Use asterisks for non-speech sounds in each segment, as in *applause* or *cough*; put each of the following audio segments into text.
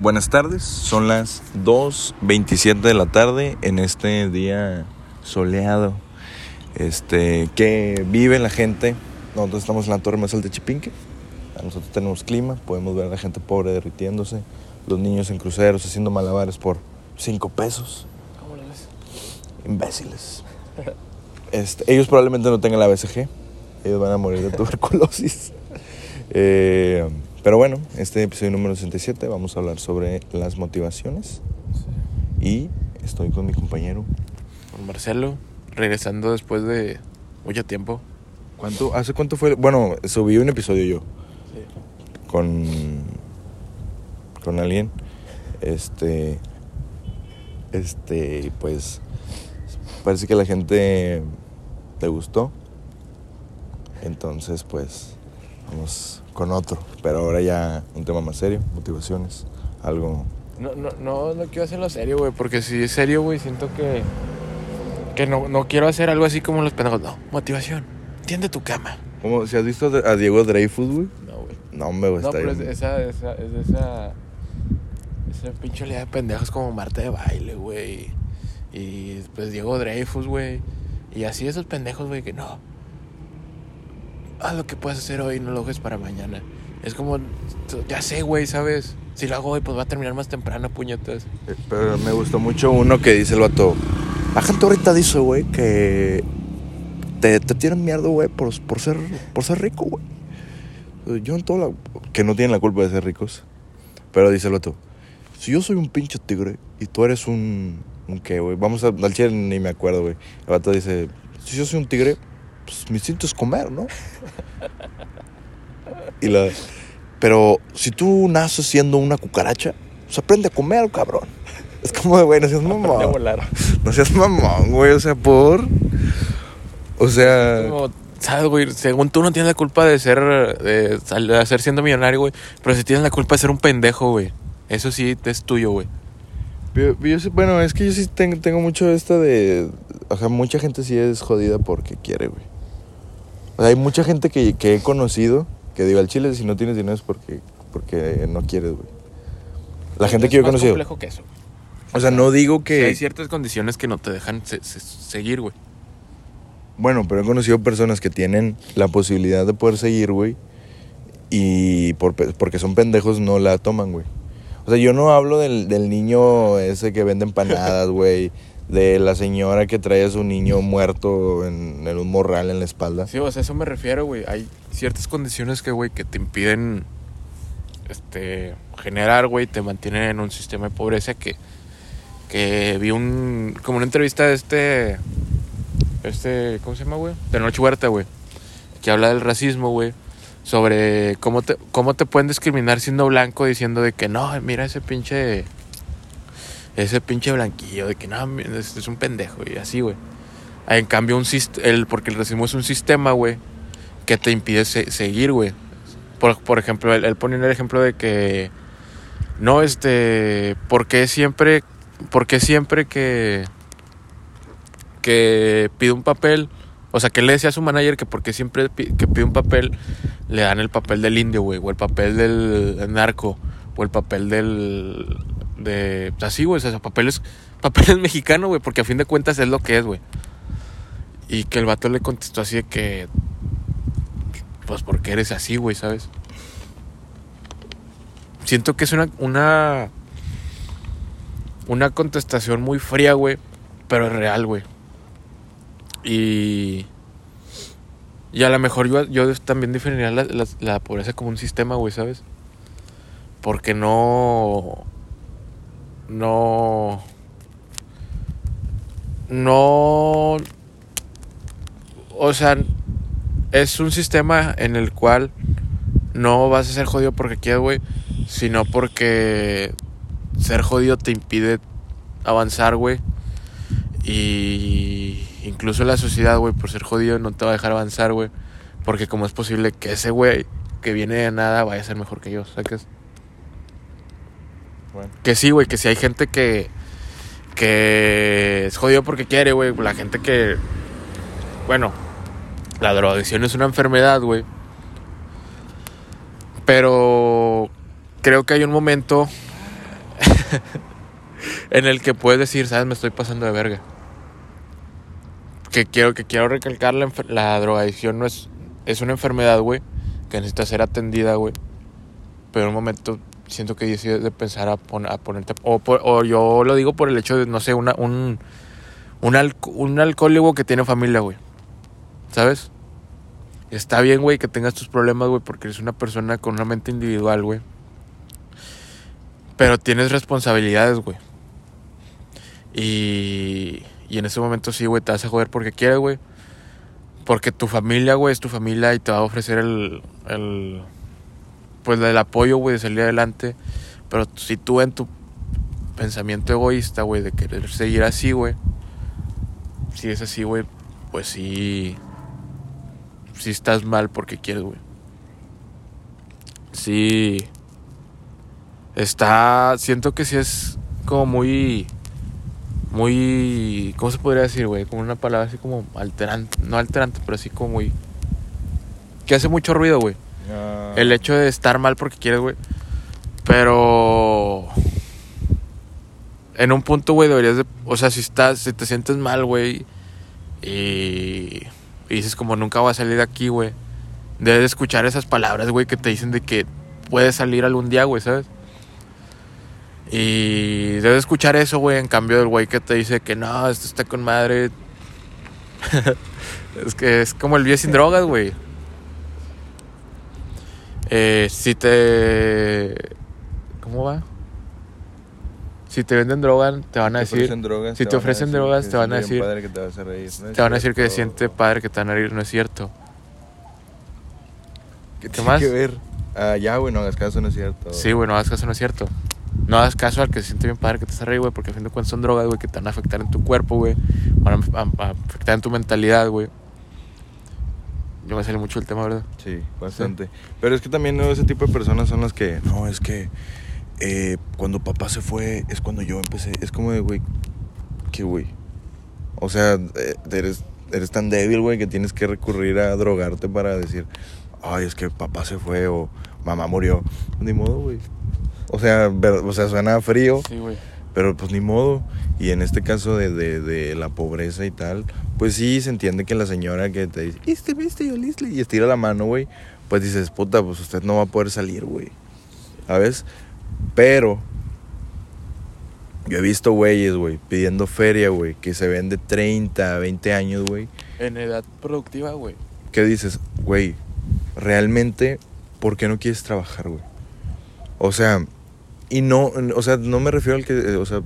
Buenas tardes, son las 2.27 de la tarde en este día soleado. Este, que vive la gente. Nosotros estamos en la torre más alta de Chipinque. Nosotros tenemos clima, podemos ver a la gente pobre derritiéndose, los niños en cruceros haciendo malabares por 5 pesos. ¿Cómo lo ves? Imbéciles. Este, ellos probablemente no tengan la BCG. Ellos van a morir de *laughs* tuberculosis. Eh, pero bueno, este episodio número 67 vamos a hablar sobre las motivaciones. Y estoy con mi compañero. Con Marcelo, regresando después de mucho tiempo. ¿Cuánto, ¿Hace cuánto fue? Bueno, subí un episodio yo Sí. con, con alguien. Este. Este, pues. Parece que la gente le gustó. Entonces, pues. Vamos con otro. Pero ahora ya un tema más serio: motivaciones. Algo. No, no, no, no quiero hacerlo serio, güey, porque si es serio, güey, siento que. Que no, no quiero hacer algo así como los pendejos. No, motivación. Tiende tu cama. Como si has visto a Diego Dreyfus, güey. No, güey. No, me gusta. No, pero es, esa, esa, es esa. Esa pinche oleada de pendejos como Marta de baile, güey. Y pues Diego Dreyfus, güey. Y así esos pendejos, güey, que no. Haz lo que puedas hacer hoy, no lo dejes para mañana. Es como, ya sé, güey, ¿sabes? Si lo hago hoy, pues va a terminar más temprano, puñetas. Eh, Pero me gustó mucho uno que dice el vato. La ahorita dice, güey, que te, te tiran mierda, güey, por, ser, por ser rico, güey. Yo en toda la... Que no tienen la culpa de ser ricos. Pero dice el vato. Si yo soy un pinche tigre y tú eres un... ¿Un qué, güey? Vamos a... Al chile ni me acuerdo, güey. El vato dice... Si yo soy un tigre, pues mi instinto es comer, ¿no? y la... Pero si tú naces siendo una cucaracha, pues aprende a comer, cabrón. Es como de, güey, no seas mamón. volar. No seas mamón, güey. O sea, por. O sea. Como, ¿sabes, güey? Según tú no tienes la culpa de ser, de, de ser siendo millonario, güey. Pero si tienes la culpa de ser un pendejo, güey. Eso sí es tuyo, güey. Yo, yo sí- bueno, es que yo sí tengo, tengo mucho esto de. O sea, mucha gente sí es jodida porque quiere, güey. O sea, hay mucha gente que, que he conocido que digo al chile, si no tienes dinero es porque, porque no quieres, güey. La gente Es que yo he más conocido. complejo que eso. O sea, no digo Que hay ciertas condiciones que no te dejan se- se- seguir, güey. Bueno, pero he conocido personas que tienen la posibilidad de poder seguir, güey. Y por, pe- porque son pendejos no la toman, güey. O sea, yo no hablo del, del niño ese que vende empanadas, *laughs* güey. De la señora que trae a su niño muerto en, en un morral en la espalda. Sí, o sea, eso me refiero, güey. Hay ciertas condiciones que, güey, que te impiden este, generar, güey, te mantienen en un sistema de pobreza que, que vi un, como una entrevista de este, este, ¿cómo se llama, güey? De Noche Huerta, güey, que habla del racismo, güey, sobre cómo te, cómo te pueden discriminar siendo blanco diciendo de que no, mira ese pinche, ese pinche blanquillo, de que no, es, un pendejo, y así, güey. En cambio, un el, porque el racismo es un sistema, güey, que te impide se- seguir, güey. Por, por ejemplo, él, él pone el ejemplo de que no, este, porque siempre, porque siempre que que pide un papel, o sea, que le decía a su manager que porque siempre que pide un papel le dan el papel del indio, güey, o el papel del narco, o el papel del de así, güey, o sea, papeles *laughs* papeles mexicanos, güey, porque a fin de cuentas es lo que es, güey. Y que el vato le contestó así de que pues porque eres así, güey, ¿sabes? Siento que es una una una contestación muy fría, güey, pero es real, güey. Y y a lo mejor yo, yo también definiría la- la pobreza como un sistema, güey, ¿sabes? Porque no no no o sea, es un sistema en el cual no vas a ser jodido porque quieres, güey, sino porque ser jodido te impide avanzar, güey. Y incluso la sociedad, güey, por ser jodido no te va a dejar avanzar, güey. Porque como es posible que ese güey que viene de nada vaya a ser mejor que yo, ¿sacas? Que sí, güey, que si hay gente que que es jodido porque quiere, güey. La gente que, bueno, la drogadicción es una enfermedad, güey. Pero creo que hay un momento *laughs* en el que puedes decir, sabes, me estoy pasando de verga. Que quiero, que quiero recalcar, la, la drogadicción no es, es una enfermedad, güey, que necesita ser atendida, güey. Pero en un momento siento que decides de pensar a, pon- a ponerte... O, yo lo digo por el hecho de, no sé, una, un, un, alco- un alcohólico que tiene familia, güey. ¿Sabes? Está bien, güey, que tengas tus problemas, güey, porque eres una persona con una mente individual, güey. Pero tienes responsabilidades, güey. Y, y en ese momento sí, güey, te vas a joder porque quieres, güey. Porque tu familia, güey, es tu familia y te va a ofrecer el pues el apoyo, güey, de salir adelante. Pero si tú en tu pensamiento egoísta, güey, de querer seguir así, güey, si es así, güey, pues sí, sí estás mal porque quieres, güey. Sí. Está, siento que sí es como muy, muy, ¿cómo se podría decir, güey? Como una palabra así como alterante, no alterante, pero así como muy, que hace mucho ruido, güey. El hecho de estar mal porque quieres, güey. Pero. En un punto, güey, deberías de. O sea, si estás. Si te sientes mal, güey. Y. Y dices, como nunca voy a salir de aquí, güey. Debes de escuchar esas palabras, güey, que te dicen de que puedes salir algún día, güey, ¿sabes? Y debes de escuchar eso, güey, en cambio del güey que te dice que no, esto está con madre. *laughs* es que es como el día sin drogas, güey. Eh, si te. ¿Cómo va? Si te venden droga, te van a te decir. drogas, si te ofrecen drogas, te van a decir- que te vas a reír. No es Te van a decir que cierto. siente padre que te van a reír. No es cierto. ¿Qué, ¿Qué más? que ver? Ah, ya, güey, no hagas caso, no es cierto. Sí, güey, no hagas caso, no es cierto. No hagas caso al que se siente bien padre que te hace reír, güey, porque a fin de cuentas son drogas, güey, que te van a afectar en tu cuerpo, güey. Van a, a- a afectar en tu mentalidad, güey. Yo me sale mucho el tema, ¿verdad? Sí, bastante. Pero es que también ¿no? ese tipo de personas son las que, no, es que eh, cuando papá se fue es cuando yo empecé. Es como de, güey, ¿qué, güey? O sea, eh, eres, eres tan débil, güey, que tienes que recurrir a drogarte para decir, ay, es que papá se fue o mamá murió. Ni modo, güey. O sea, o sea, suena frío. Sí, güey. Pero pues ni modo. Y en este caso de, de, de la pobreza y tal, pues sí se entiende que la señora que te dice, este, viste, yo listle", y estira la mano, güey, pues dices, puta, pues usted no va a poder salir, güey. ¿Sabes? Pero yo he visto güeyes, güey, pidiendo feria, güey, que se ven de 30, 20 años, güey. En edad productiva, güey. ¿Qué dices, güey? Realmente, ¿por qué no quieres trabajar, güey? O sea, y no, o sea, no me refiero al que, o sea,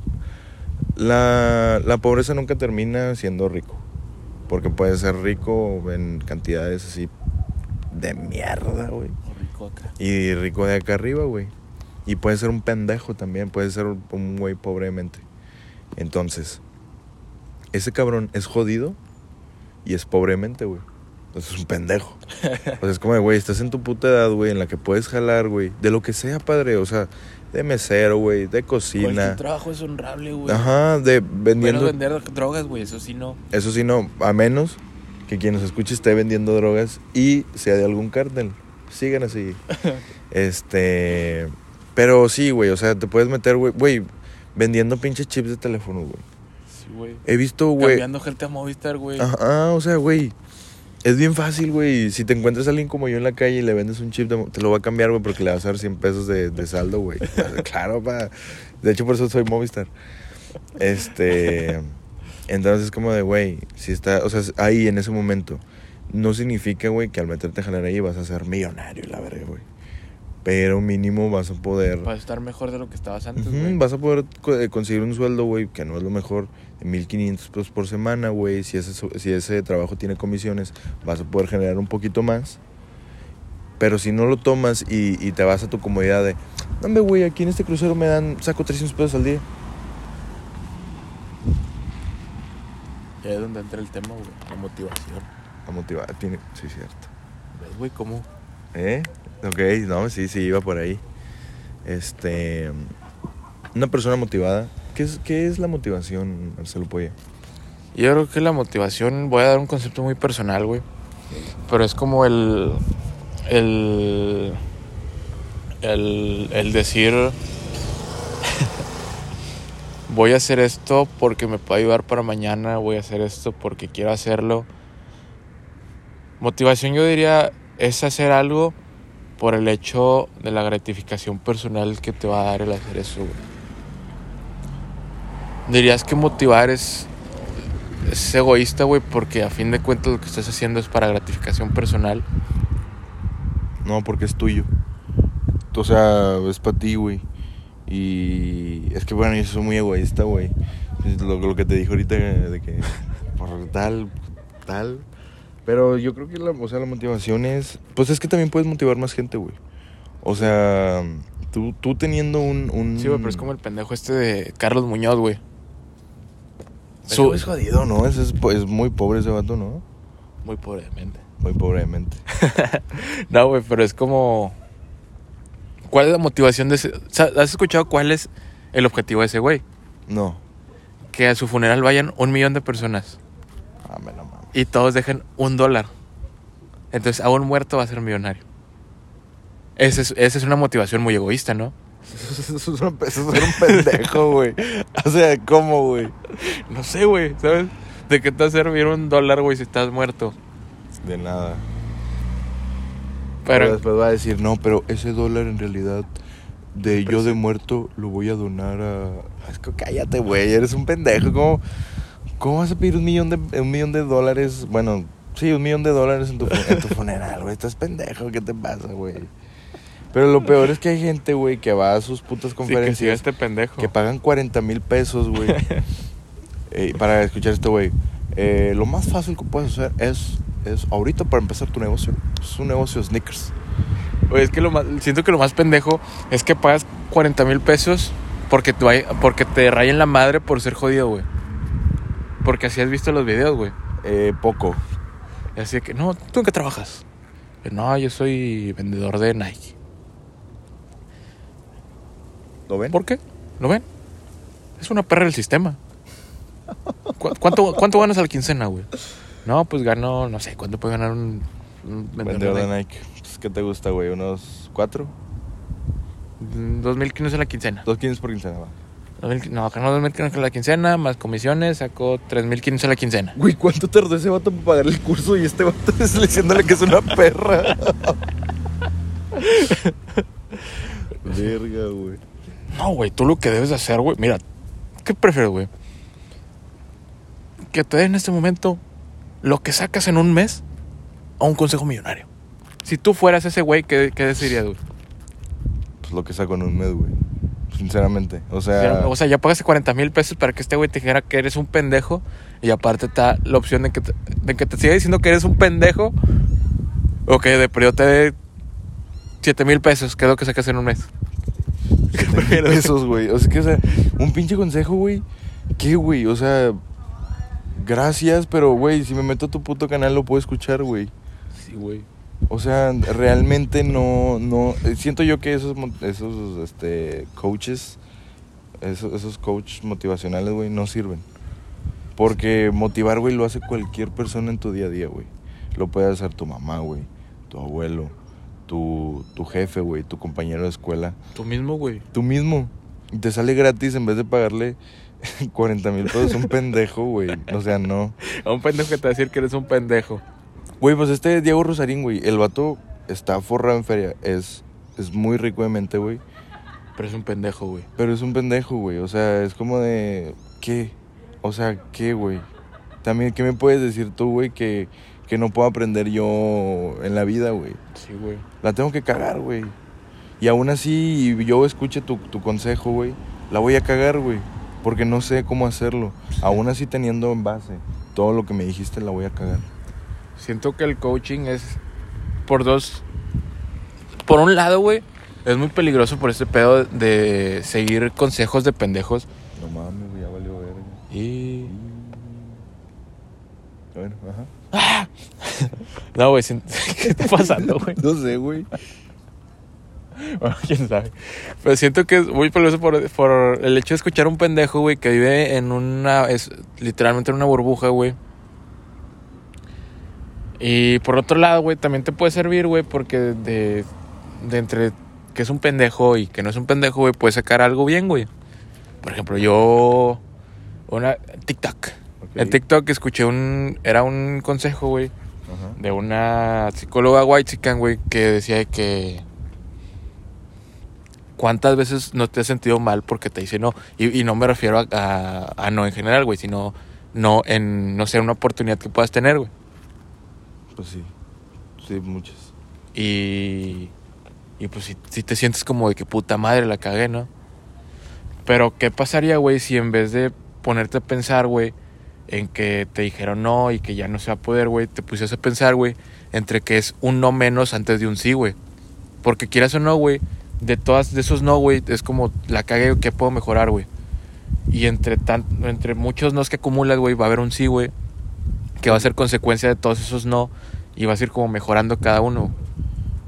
la, la pobreza nunca termina siendo rico. Porque puedes ser rico en cantidades así de mierda, güey. Rico acá. Y rico de acá arriba, güey. Y puede ser un pendejo también, puede ser un- güey pobremente. Entonces, ese cabrón es jodido y es pobremente, güey. Entonces es un pendejo. *laughs* O sea, es como, güey, estás en tu puta edad, güey, en la que puedes jalar, güey. De lo que sea, padre. O sea, de mesero, güey, de cocina. Cualquier trabajo es honrable, güey. Ajá, de Menos vendiendo. vender drogas, güey, eso sí no. Eso sí, no, a menos que quien nos escuche esté vendiendo drogas y sea de algún cártel. Sigan así. *laughs* este. Pero sí, güey, o sea, te puedes meter, güey, güey, vendiendo pinches chips de teléfono, güey. Sí, güey. He visto, güey. Cambiando gente a Movistar, güey. Ajá, o sea, güey. Es bien fácil, güey. Si te encuentras a alguien como yo en la calle y le vendes un chip, de te lo va a cambiar, güey, porque le vas a dar 100 pesos de, de saldo, güey. *laughs* claro, pa. De hecho, por eso soy Movistar. Este. Entonces, como de, güey, si está, o sea, ahí en ese momento, no significa, güey, que al meterte a jalar ahí vas a ser millonario, la verga, güey. Pero mínimo vas a poder. Vas a estar mejor de lo que estabas antes, güey. vas a poder eh, conseguir un sueldo, güey, que no es lo mejor, de 1500 pesos por semana, güey. Si ese, si ese trabajo tiene comisiones, vas a poder generar un poquito más. Pero si no lo tomas y, y te vas a tu comodidad de, dame, güey, aquí en este crucero me dan, saco 300 pesos al día. Y ahí es donde entra el tema, güey. La motivación. A motivar, tiene, sí, cierto. ¿Ves, güey, cómo? ¿Eh? Ok, no, sí, sí, iba por ahí. Este. Una persona motivada. ¿Qué es, qué es la motivación, Marcelo Polla? Yo creo que la motivación, voy a dar un concepto muy personal, güey. Pero es como el. El. El, el decir. *laughs* voy a hacer esto porque me puede ayudar para mañana, voy a hacer esto porque quiero hacerlo. Motivación yo diría es hacer algo por el hecho de la gratificación personal que te va a dar el hacer eso. güey. Dirías que motivar es, es egoísta, güey, porque a fin de cuentas lo que estás haciendo es para gratificación personal. No, porque es tuyo. O sea, es para ti, güey. Y es que, bueno, yo soy muy egoísta, güey. Lo, lo que te dije ahorita de que por tal, tal. Pero yo creo que la, o sea, la motivación es... Pues es que también puedes motivar más gente, güey. O sea, tú, tú teniendo un... un... Sí, güey, pero es como el pendejo este de Carlos Muñoz, güey. Su- es jodido, ¿no? Ese es, es muy pobre ese vato, ¿no? Muy pobremente. Muy pobremente. *laughs* No, güey, pero es como. ¿Cuál es la motivación de ese.? o sea, ¿Has escuchado cuál es el objetivo de ese güey? No. Que a su funeral vayan un millón de personas Ah, me no mames. Y todos dejen un dólar. Entonces, a un muerto va a ser millonario. Esa es, esa es una motivación muy egoísta, ¿no? *laughs* Eso es, un, eso es ser un pendejo, güey. O sea, ¿cómo, güey? No sé, güey, ¿sabes? ¿De qué te va a servir un dólar, güey, si estás muerto? De nada. Pero Pero, después va a decir, no, pero ese dólar en realidad, de yo de muerto, lo voy a donar a... Es que cállate, güey, eres un pendejo. ¿Cómo, ¿Cómo vas a pedir un millón, de, un millón de dólares? Bueno, sí, un millón de dólares en tu, fu- en tu funeral, güey. Estás pendejo, ¿qué te pasa, güey? Pero lo peor es que hay gente, güey, que va a sus putas sí, que conferencias este pendejo. que pagan 40 mil pesos, güey, *laughs* eh, para escuchar esto, güey. Eh, lo más fácil que puedes hacer es, es ahorita para empezar tu negocio. Es un negocio sneakers. Oye, es que lo más, siento que lo más pendejo es que pagas 40 mil pesos porque te, porque te rayen la madre por ser jodido, güey. Porque así has visto los videos, güey. Eh, poco. Y Así que, no, ¿tú en qué trabajas? Que, No, yo soy vendedor de Nike. ¿Lo ven? ¿Por qué? ¿Lo ven? Es una perra del sistema. ¿Cu- ¿Cuánto, cuánto ganas a la quincena, güey? No, pues gano, no sé, ¿cuánto puede ganar un, un Vendedor de Nike. Pues, ¿Qué te gusta, güey? ¿Unos cuatro? Mm, 2.500 a la quincena. Dos quince por quincena, va. 2.000 No, ganó 2.500 a la quincena, más comisiones, sacó 3.500 a la quincena. Güey, ¿cuánto tardó ese vato para pagar el curso? Y este vato *laughs* es diciéndole que es una perra. *laughs* Verga, güey. No, güey, tú lo que debes de hacer, güey. Mira, ¿qué prefieres, güey? Que te den en este momento lo que sacas en un mes o un consejo millonario. Si tú fueras ese güey, ¿qué, qué decidirías, güey? Pues lo que saco en un mes, güey. Sinceramente. O sea. O sea, ya pagaste 40 mil pesos para que este güey te dijera que eres un pendejo y aparte te da la opción de que te, de que te siga diciendo que eres un pendejo o que de periodo te dé 7 mil pesos, que es lo que sacas en un mes. Pesos, güey. O sea, que, o sea, un pinche consejo, güey. ¿Qué, güey? O sea, gracias, pero, güey, si me meto a tu puto canal lo puedo escuchar, güey. Sí, güey. O sea, realmente no, no, eh, siento yo que esos, esos, este, coaches, esos, esos coaches motivacionales, güey, no sirven. Porque motivar, güey, lo hace cualquier persona en tu día a día, güey. Lo puede hacer tu mamá, güey, tu abuelo, tu, tu jefe, güey, tu compañero de escuela. Tú mismo, güey. Tú mismo. Y te sale gratis en vez de pagarle *laughs* 40 mil pesos a un pendejo, güey. O sea, no. A un pendejo que te va a decir que eres un pendejo. Güey, pues este Diego Rosarín, güey. El vato está forrado en feria. Es, es muy rico de mente, güey. Pero es un pendejo, güey. Pero es un pendejo, güey. O sea, es como de. ¿Qué? O sea, ¿qué, güey? También, ¿qué me puedes decir tú, güey, que, que no puedo aprender yo en la vida, güey? Sí, güey. La tengo que cagar, güey. Y aún así, yo escuche tu, tu consejo, güey. La voy a cagar, güey. Porque no sé cómo hacerlo. Aún así, teniendo en base todo lo que me dijiste, la voy a cagar. Siento que el coaching es por dos. Por un lado, güey, es muy peligroso por este pedo de seguir consejos de pendejos. No mames, güey, ya valió verga. Y. Bueno, ajá. *laughs* No, güey, *laughs* ¿qué está pasando, güey? No sé, güey. Bueno, quién sabe. Pero siento que es muy peligroso por, por el hecho de escuchar a un pendejo, güey, que vive en una. Es literalmente en una burbuja, güey. Y por otro lado, güey, también te puede servir, güey, porque de, de entre que es un pendejo y que no es un pendejo, güey, puedes sacar algo bien, güey. Por ejemplo, yo. Una. TikTok. Ok. En TikTok escuché un. Era un consejo, güey. Ajá. De una psicóloga white güey, que decía de que. ¿Cuántas veces no te has sentido mal porque te dice no? Y, y no me refiero a, a- a no en general, güey, sino no en, no sé, una oportunidad que puedas tener, güey. Pues sí. Sí, muchas. Y, y pues si, si te sientes como de que puta madre la cagué, ¿no? Pero ¿qué pasaría, güey, si en vez de ponerte a pensar, güey, en que te dijeron no y que ya no se va a poder, güey, te pusieras a pensar, güey, entre que es un no menos antes de un sí, güey? Porque quieras o no, güey, de todas de esos no, güey, es como la cagué que puedo mejorar, güey. Y entre tan, entre muchos nos que acumulas, güey, va a haber un sí, güey, que va a ser consecuencia de todos esos no y vas a ir como mejorando cada uno.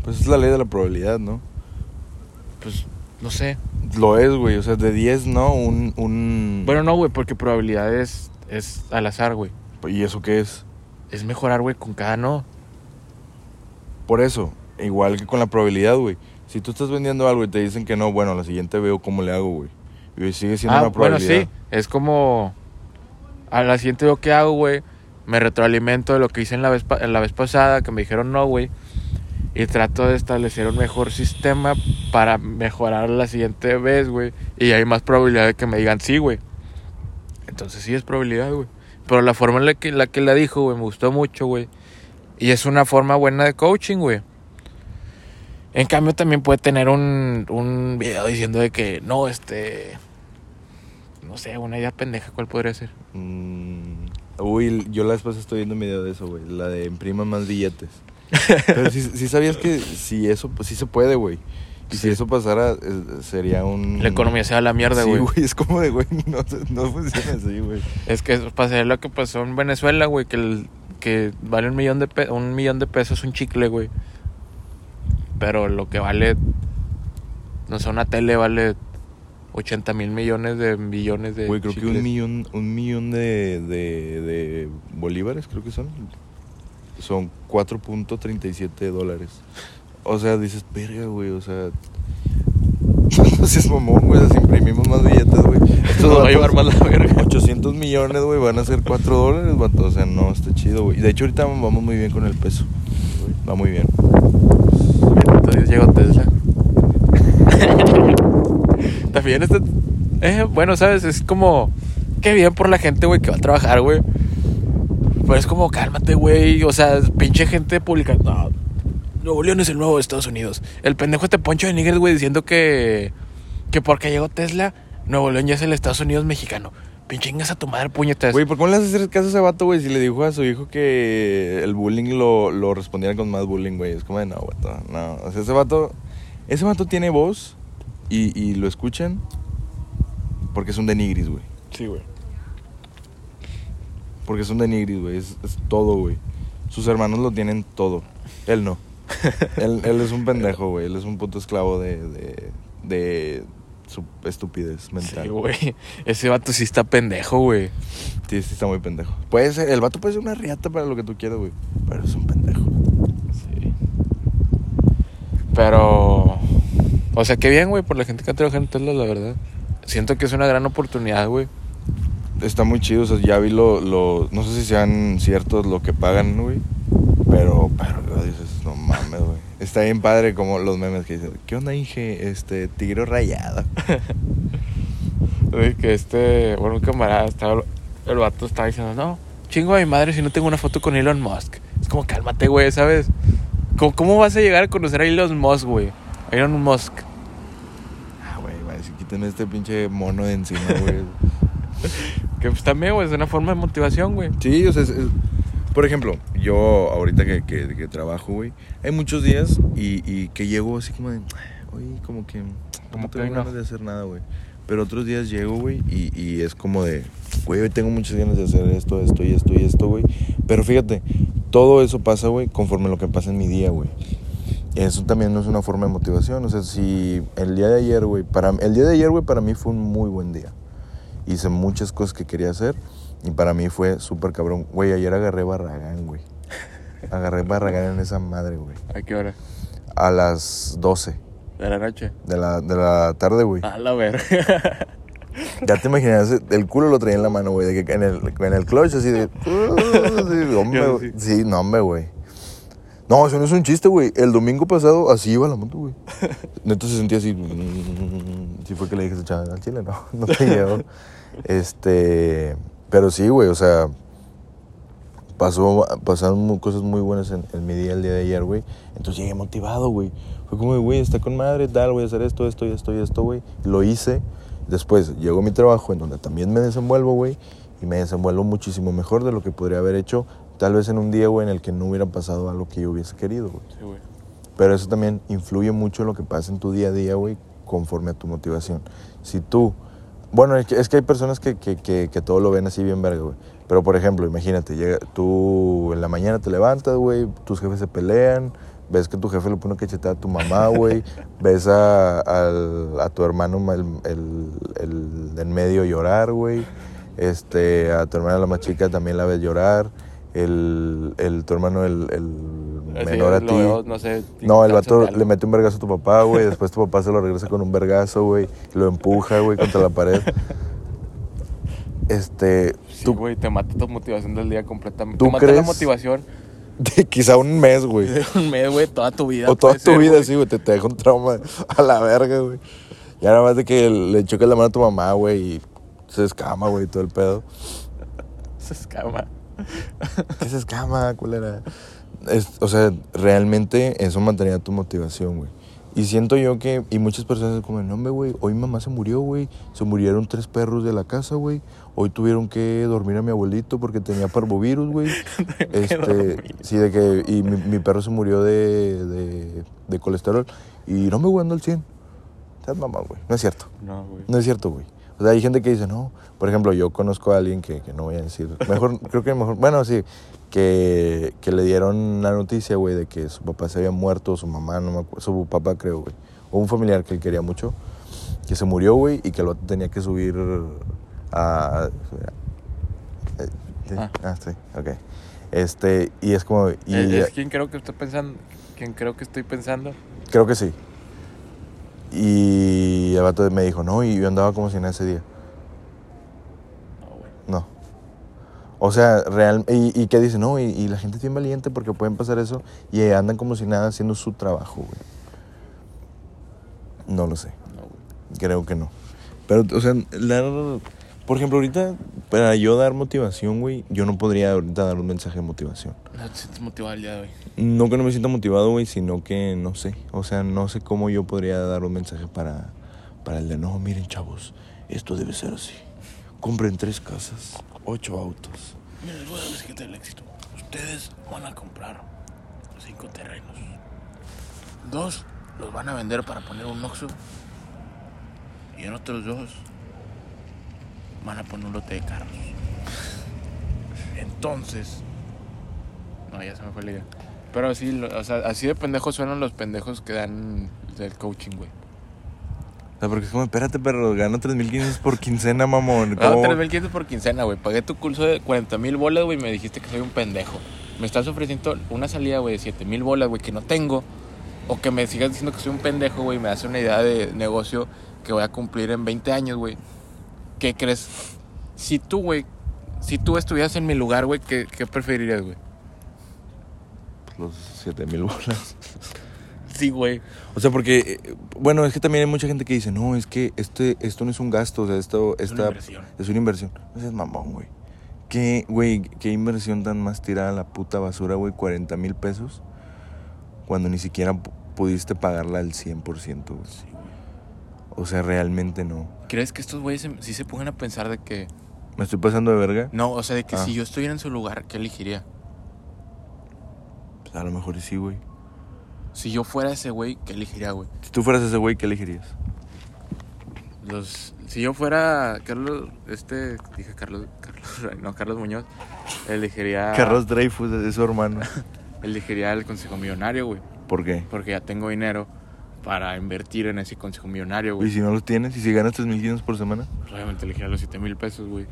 Pues es la ley de la probabilidad, ¿no? Pues no sé. Lo es, güey. O sea, de 10, ¿no? Un, un... Bueno, no, güey, porque probabilidad es, es al azar, güey. ¿Y eso qué es? Es mejorar, güey, con cada no. Por eso, igual que con la probabilidad, güey. Si tú estás vendiendo algo y te dicen que no, bueno, a la siguiente veo cómo le hago, güey. Y sigue siendo Ah, una bueno, probabilidad. sí. Es como. A la siguiente veo que hago, güey. Me retroalimento de lo que hice en la vez, en la vez pasada, que me dijeron no, güey. Y trato de establecer un mejor sistema para mejorar la siguiente vez, güey. Y hay más probabilidad de que me digan sí, güey. Entonces sí es probabilidad, güey. Pero la forma en la que la, que la dijo, güey, me gustó mucho, güey. Y es una forma buena de coaching, güey. En cambio, también puede tener un, un video diciendo de que no, este. No sé, una idea pendeja, ¿cuál podría ser? Mm, uy, yo la pasada estoy viendo un video de eso, güey. La de imprima más billetes. *laughs* Pero si, sabías que si eso, pues sí se puede, güey. Y si Sí. eso pasara, eh, sería un... La economía se va a la mierda, Sí, güey. güey, es como de, güey, no, no funciona así, güey. es que pasaría lo que pasó en Venezuela, güey, que, el- que vale un millón, de pe- un millón de pesos un chicle, güey. Pero lo que vale, no sé, una tele vale 80 mil millones de billones de Güey, creo que un millón, un millón de, de, de bolívares, creo que son. Son 4.37 dólares. O sea, dices, verga, güey, o sea... *laughs* No seas mamón, güey, si imprimimos más billetes, güey. Estos Nos va a llevar más la verga. 800 millones, güey, van a ser 4 dólares, vato. O sea, no, está chido, güey. De hecho ahorita vamos muy bien con el peso. Va muy bien. Entonces llegó Tesla. *laughs* También este... Eh, bueno, ¿sabes? Es como... Qué bien por la gente, güey, que va a trabajar, güey. Pero es como, cálmate, güey. O sea, pinche gente publicando... No, Nuevo León es el nuevo Estados Unidos. El pendejo este Poncho de Nigel, güey, diciendo que... Que porque llegó Tesla, Nuevo León ya es el Estados Unidos mexicano. Pinche ingas a tu madre, puñetas. Güey, ¿por qué no le haces caso a ese vato, güey? Si le dijo a su hijo que el bullying lo, lo respondiera con más bullying, güey. Es como de, no, vato, no. O sea, ese vato, ese vato tiene voz y, y lo escuchan porque es un denigris, güey. Sí, güey. Porque es un denigris, güey. Es, es todo, güey. Sus hermanos lo tienen todo. Él no. *laughs* él, él es un pendejo, güey. Él es un puto esclavo de, de, de su estupidez mental. Sí, güey. Ese vato sí está pendejo, güey. Sí, sí, está muy pendejo. Puede ser, el vato puede ser una riata para lo que tú quieras, güey. Pero es un pendejo. Sí. Pero. O sea, qué bien, güey, por la gente que ha trabajado en Tesla, la verdad. Siento que es una gran oportunidad, güey. Está muy chido, o sea, ya vi lo, lo no sé si sean ciertos lo que pagan, güey. Pero, pero dices, no mames, güey. Está bien padre como los memes que dicen, ¿qué onda, Inge? Este, tigre rayada. *laughs* Güey, que este. Bueno, un camarada estaba. El vato estaba diciendo, no, chingo a mi madre si no tengo una foto con Elon Musk. Es como, cálmate, güey, ¿sabes? ¿Cómo, cómo vas a llegar a conocer a Elon Musk, güey? A Elon Musk. Ah, güey, güey, si quiten este pinche mono de encima, *laughs* güey. Que pues también, güey, es una forma de motivación, güey. Sí, o sea, es- es- por ejemplo, yo ahorita que, que, que trabajo, güey, hay muchos días y, y que llego así como de, oye, como que Como no tengo hoy no. ganas de hacer nada, güey. Pero otros días llego, güey, y, y es como de, güey, hoy tengo muchas ganas de hacer esto, esto y esto y esto, güey. Pero fíjate, todo eso pasa, güey, conforme lo que pasa en mi día, güey. Eso también no es una forma de motivación. O sea, si el día de ayer, güey, para el día de ayer, güey, para mí fue un muy buen día. Hice muchas cosas que quería hacer y para mí fue súper cabrón. Güey, ayer agarré Barragán, güey. Agarré Barragán en esa madre, güey. ¿A qué hora? A las 12 De la noche. de la, de la tarde, güey. A la verga. *laughs* Ya te imaginas, el culo lo traía en la mano, güey, de que en el, en el clutch así de... *laughs* Sí, hombre, güey. sí, no, hombre, güey. No, eso no es un chiste, güey. El domingo pasado así iba la moto, güey. *laughs* Neto se sentía así. mm, Sí fue que le dije "Chaval, al chile, no, *laughs* no te llevo. Este, pero sí, güey, o sea, pasó, pasaron cosas muy buenas en, en mi día el día de ayer, güey. Entonces llegué motivado, güey. Fue como, güey, está con madre, tal, voy a hacer esto, esto y esto y esto, güey. Lo hice. Después llegó mi trabajo en donde también me desenvuelvo, güey. Y me desenvuelvo muchísimo mejor de lo que podría haber hecho tal vez en un día, güey, en el que no hubiera pasado algo que yo hubiese querido, güey. Sí, güey. Pero eso también influye mucho en lo que pasa en tu día a día, güey, conforme a tu motivación. Si tú... Bueno, es que, hay personas que, que, que, que todo lo ven así bien verga, güey. Pero, por ejemplo, imagínate, llega, tú en la mañana te levantas, güey, tus jefes se pelean, ves que tu jefe le pone cachetada a tu mamá, *laughs* güey, ves a, al- a tu hermano ma- el, el, el en medio llorar, güey, este, a tu hermana la más chica también la ves llorar, el, el, tu hermano el, el menor a ti... veo, no sé. No, el vato de le mete un vergazo a tu papá, güey. *laughs* Después tu papá se lo regresa con un vergazo, güey. y Lo empuja, güey, contra la pared. Este. Sí, Tú, güey, te mata tu motivación del día completamente. ¿Tú te mata la crees? motivación *laughs* quizá un mes, güey. de *laughs* un mes, güey, toda tu vida. O toda tu ser, vida, sí, güey. Te, te deja un trauma a la verga, güey. Ya nada más de que le choques la mano a tu mamá, güey, y se escama, güey, todo el pedo. Se escama. *laughs* ¿Qué se escama, culera? Es- o sea, realmente eso mantenía tu motivación, güey. Y siento yo que, y muchas personas como, no, güey, hoy mi mamá se murió, güey. Se murieron tres perros de la casa, güey. Hoy tuvieron que dormir a mi abuelito porque tenía parvovirus, güey. *laughs* este, sí, de que, y mi, mi perro se murió de, de, de colesterol. Y no me voy ando al 100. Estás mamá, güey. No es cierto. No, güey. No es cierto, güey. O sea, hay gente que dice, no. Por ejemplo, yo conozco a alguien que, que no voy a decir. Mejor, *laughs* creo que mejor. Bueno, sí. Que, que le dieron la noticia, güey, de que su papá se había muerto, su mamá, no me acuerdo. Su papá, creo, güey. O un familiar que él quería mucho. Que se murió, güey, y que vato tenía que subir a. eh, ¿sí? Ah. Ah, sí, ok. Este, y es como. Y Eh, ¿Es quien creo que estoy pensando? ¿Quién creo que estoy pensando? Creo que sí. Y el vato me dijo, no, y yo andaba como si nada ese día. No, güey. No. O sea, real. Y, y que dice, no, y, y la gente es bien valiente porque pueden pasar eso y andan como si nada haciendo su trabajo, güey. No lo sé. No, güey. Creo que no. Pero, o sea, dar- por ejemplo, ahorita, para yo dar motivación, güey, yo no podría ahorita dar un mensaje de motivación. No te sientes motivado el día de hoy. No que no me sienta motivado, güey, sino que no sé. O sea, no sé cómo yo podría dar un mensaje para, para el de, no, miren, chavos, esto debe ser así. Compren tres casas, ocho autos. Mira, les voy a dar el secreto del éxito. Ustedes van a comprar cinco terrenos. Dos los van a vender para poner un Oxxo. Y en otros dos van a poner un lote de carros. Entonces... No, ya se me fue la idea. Pero sí, lo- o sea, así de pendejos suenan los pendejos que dan del coaching, güey. O sea, porque es como, espérate, perro, gano 3.500 por quincena, mamón. ¿Cómo? 3.500 por quincena, güey. Pagué tu curso de 40.000 bolas, güey, y me dijiste que soy un pendejo. Me estás ofreciendo una salida, güey, de 7.000 bolas, güey, que no tengo. O que me sigas diciendo que soy un pendejo, güey, me hace una idea de negocio que voy a cumplir en 20 años, güey. ¿Qué crees? Si tú, güey, si tú estuvieras en mi lugar, güey, ¿qué, qué preferirías, güey? Los 7.000 bolas. *laughs* Sí, güey. O sea, porque, eh, bueno, es que también hay mucha gente que dice, no, es que este, esto no es un gasto, o sea, esto Es una esta- inversión. es una inversión. No seas mamón, güey. ¿Qué, güey, qué inversión tan más tirada a la puta basura, güey? 40 mil pesos. Cuando ni siquiera pu- pudiste pagarla al 100%, güey. Sí, güey. O sea, realmente no. ¿Crees que estos güeyes sí se pongan a pensar de que... ¿Me estoy pasando de verga? No, o sea, de que Ah. si yo estuviera en su lugar, ¿qué elegiría? Pues a lo mejor sí, güey. Si yo fuera ese güey, ¿qué elegiría, güey? Si tú fueras ese güey, ¿qué elegirías? Los, si yo fuera Carlos, este, dije Carlos, Carlos, *laughs* no, Carlos Muñoz, elegiría, Carlos Dreyfus es su hermano. *laughs* elegiría el consejo millonario, güey, ¿Por qué? porque ya tengo dinero para invertir en ese consejo millonario, Y güey. si no los tienes, y si ganas 3.500 por semana, Pues obviamente elegiría los 7 mil pesos, güey.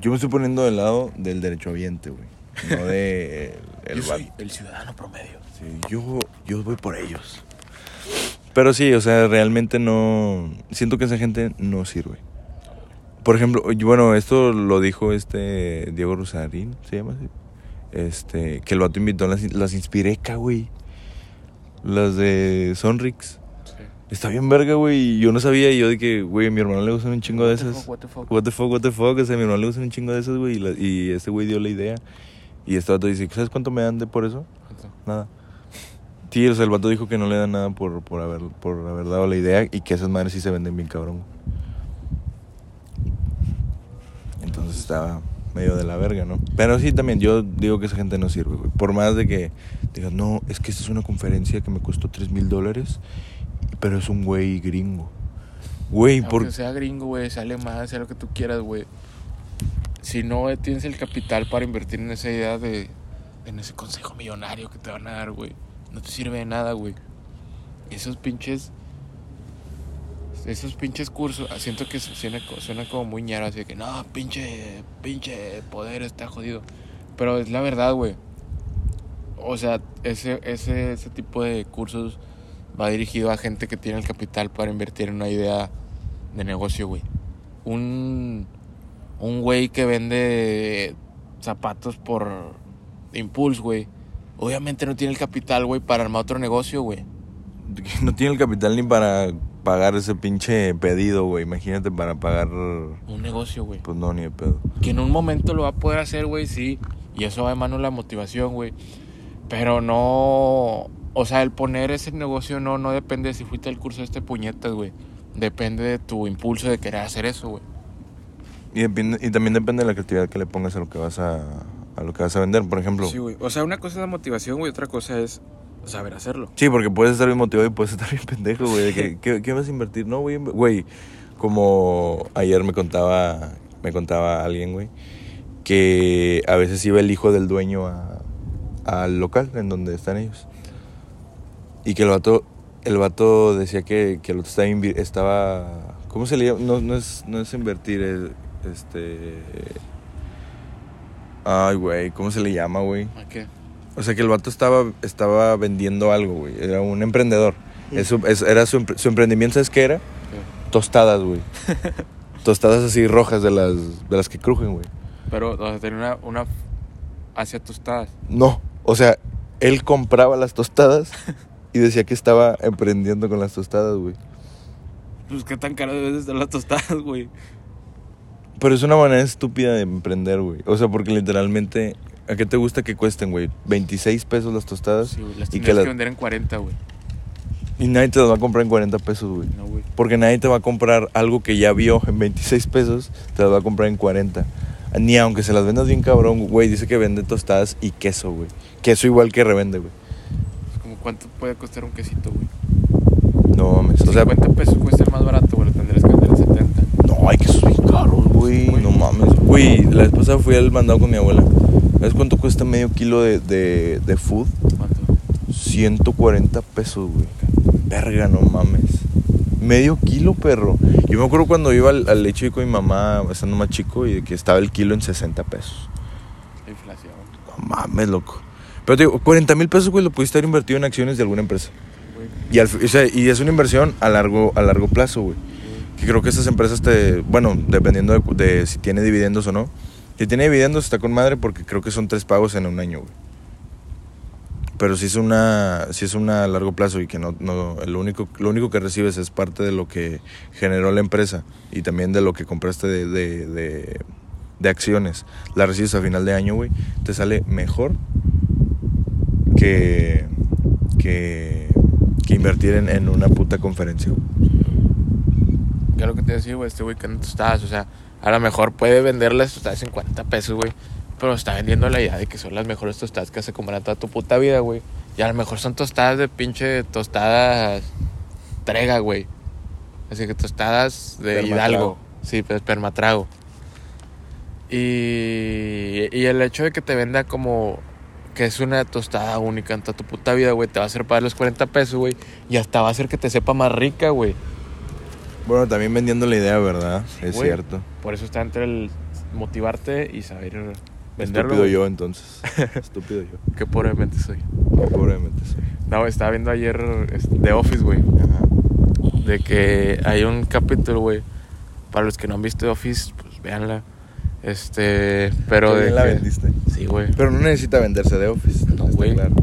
yo me estoy poniendo del lado del derechohabiente, güey. No de *laughs* el, Yo soy el ciudadano promedio. Sí, yo, yo voy por ellos. Pero sí, o sea, realmente no. Siento que esa gente no sirve. por ejemplo, y bueno, esto lo dijo este Diego Rosarín, ¿se llama así? Este, que el vato invitó las, las Inspireca, güey. Las de Sonrix. Sí. Está bien verga, güey. Yo no sabía, y yo de que, güey, a mi hermano le gustan un chingo de esas. what the fuck. What the fuck, what the fuck. O sea, a mi hermano le gustan un chingo de esas, güey. Y, la- y este güey dio la idea. Y este vato dice, ¿sabes cuánto me dan de por eso? Nada. Sí, o sea, el vato dijo que no le dan nada por, por, haber, por haber dado la idea y que esas madres sí se venden bien cabrón. Entonces estaba medio de la verga, ¿no? Pero sí, también yo digo que esa gente no sirve, güey. Por más de que digas, no, es que esta es una conferencia que me costó 3 mil dólares, pero es un güey gringo. Güey, Aunque por... sea gringo, güey, sea alemán, sea lo que tú quieras, güey. Si no eh, tienes el capital para invertir en esa idea de... En ese consejo millonario que te van a dar, güey. No te sirve de nada, güey. Esos pinches... Esos pinches cursos, siento que suena, suena como muy ñaro, así de que no, pinche, pinche poder está jodido. Pero es la verdad, güey. O sea, ese, ese, ese tipo de cursos va dirigido a gente que tiene el capital para invertir en una idea de negocio, güey. Un, un güey que vende zapatos por impulso, güey. Obviamente no tiene el capital, güey, para armar otro negocio, güey. *laughs* No tiene el capital ni para pagar ese pinche pedido, güey. Imagínate para pagar... Un negocio, güey. Pues no, ni de pedo. Que en un momento lo va a poder hacer, güey, sí. Y eso va de mano la motivación, güey. Pero no... O sea, el poner ese negocio no, no depende de si fuiste al curso de este puñetas, güey. Depende de tu impulso de querer hacer eso, güey. Y, depende- y también depende de la creatividad que le pongas a lo que vas a, a lo que vas a vender, por ejemplo. Sí, güey. O sea, una cosa es la motivación, güey. Otra cosa es saber hacerlo. Sí, porque puedes estar bien motivado y puedes estar bien pendejo, güey. que, *laughs* ¿qué, qué vas a invertir? No, güey. Güey, como ayer me contaba, me contaba alguien, güey, que a veces iba el hijo del dueño a- al local en donde están ellos. Y que el vato, el vato decía que, que el otro estaba, estaba... ¿Cómo se le llama? No, no, es, no es invertir, es, este... Ay, güey, ¿cómo se le llama, güey? ¿A qué? O sea que el vato estaba, estaba vendiendo algo, güey. Era un emprendedor. Es su- es- era su, empre- su emprendimiento, ¿sabes qué era? Tostadas, güey. *laughs* Tostadas así rojas de las, de las que crujen, güey. Pero, o sea, tenía una, una hacia tostadas. No, o sea, él compraba las tostadas *laughs* y decía que estaba emprendiendo con las tostadas, güey. Pues qué tan caro debes de estar las tostadas, güey. Pero es una manera estúpida de emprender, güey. O sea, porque literalmente, ¿a qué te gusta que cuesten, güey? 26 pesos las tostadas Sí, güey. Las y que, que, la- vender en 40, güey. y nadie te las va a comprar en 40 pesos, güey. No, güey. Porque nadie te va a comprar algo que ya vio en 26 pesos, te las va a comprar en 40. Ni aunque se las vendas bien cabrón, güey, dice que vende tostadas y queso, güey. Queso igual que revende, güey. Es como cuánto puede costar un quesito, güey. No mames. O sea, 50 pesos cuesta el más barato, güey. Lo tendrías que vender en 70. no, hay quesos bien caros, güey. Güey. No mames. Güey, la vez pasada fui al mandado con mi abuela. ¿Sabes cuánto cuesta medio kilo de, de, de food? ¿Cuánto? 140 pesos, güey. Verga, no mames. Medio kilo, perro. Yo me acuerdo cuando iba al, al leche con mi mamá, estando más chico, y que estaba el kilo en 60 pesos. La inflación. No mames, loco. Pero te digo, 40 mil pesos, güey, lo pudiste haber invertido en acciones de alguna empresa. Y, al o sea, y es una inversión a largo, a largo plazo, güey. Que creo que esas empresas te. Bueno, dependiendo de, de si tiene dividendos o no. Si tiene dividendos está con madre porque creo que son tres pagos en un año, güey. Pero si es una. Si es una a largo plazo y que no. no lo, único, lo único que recibes es parte de lo que generó la empresa. Y también de lo que compraste de, de, de, acciones. La recibes a final de año, güey. Te sale mejor que. que. que invertir en, en una puta conferencia, güey. ¿Qué es lo que te decía, güey? Este que anda tostadas, o sea, a lo mejor puede vender las tostadas en 40 pesos, güey. Pero está vendiendo la idea de que son las mejores tostadas que has comprado toda tu puta vida, güey. Y a lo mejor son tostadas de pinche tostadas trega, güey. Así que tostadas de Permatrago. Hidalgo. Sí, pues permatrago. Y, y el hecho de que te venda como que es una tostada única en toda tu puta vida, güey, te va a hacer pagar los 40 pesos, güey. Y hasta va a hacer que te sepa más rica, güey. Bueno, también vendiendo la idea, ¿verdad? es güey. cierto. Por eso está entre el motivarte y saber venderlo. Estúpido yo, entonces. *laughs* Estúpido yo. Que pobremente soy. Pobremente soy. No, estaba viendo ayer este, The Office, güey. Ajá. De que hay un capítulo, güey. Para los que no han visto Office, pues véanla. Este, pero Qué de la que- vendiste. Sí, güey. Pero no necesita venderse de Office. No, güey. claro.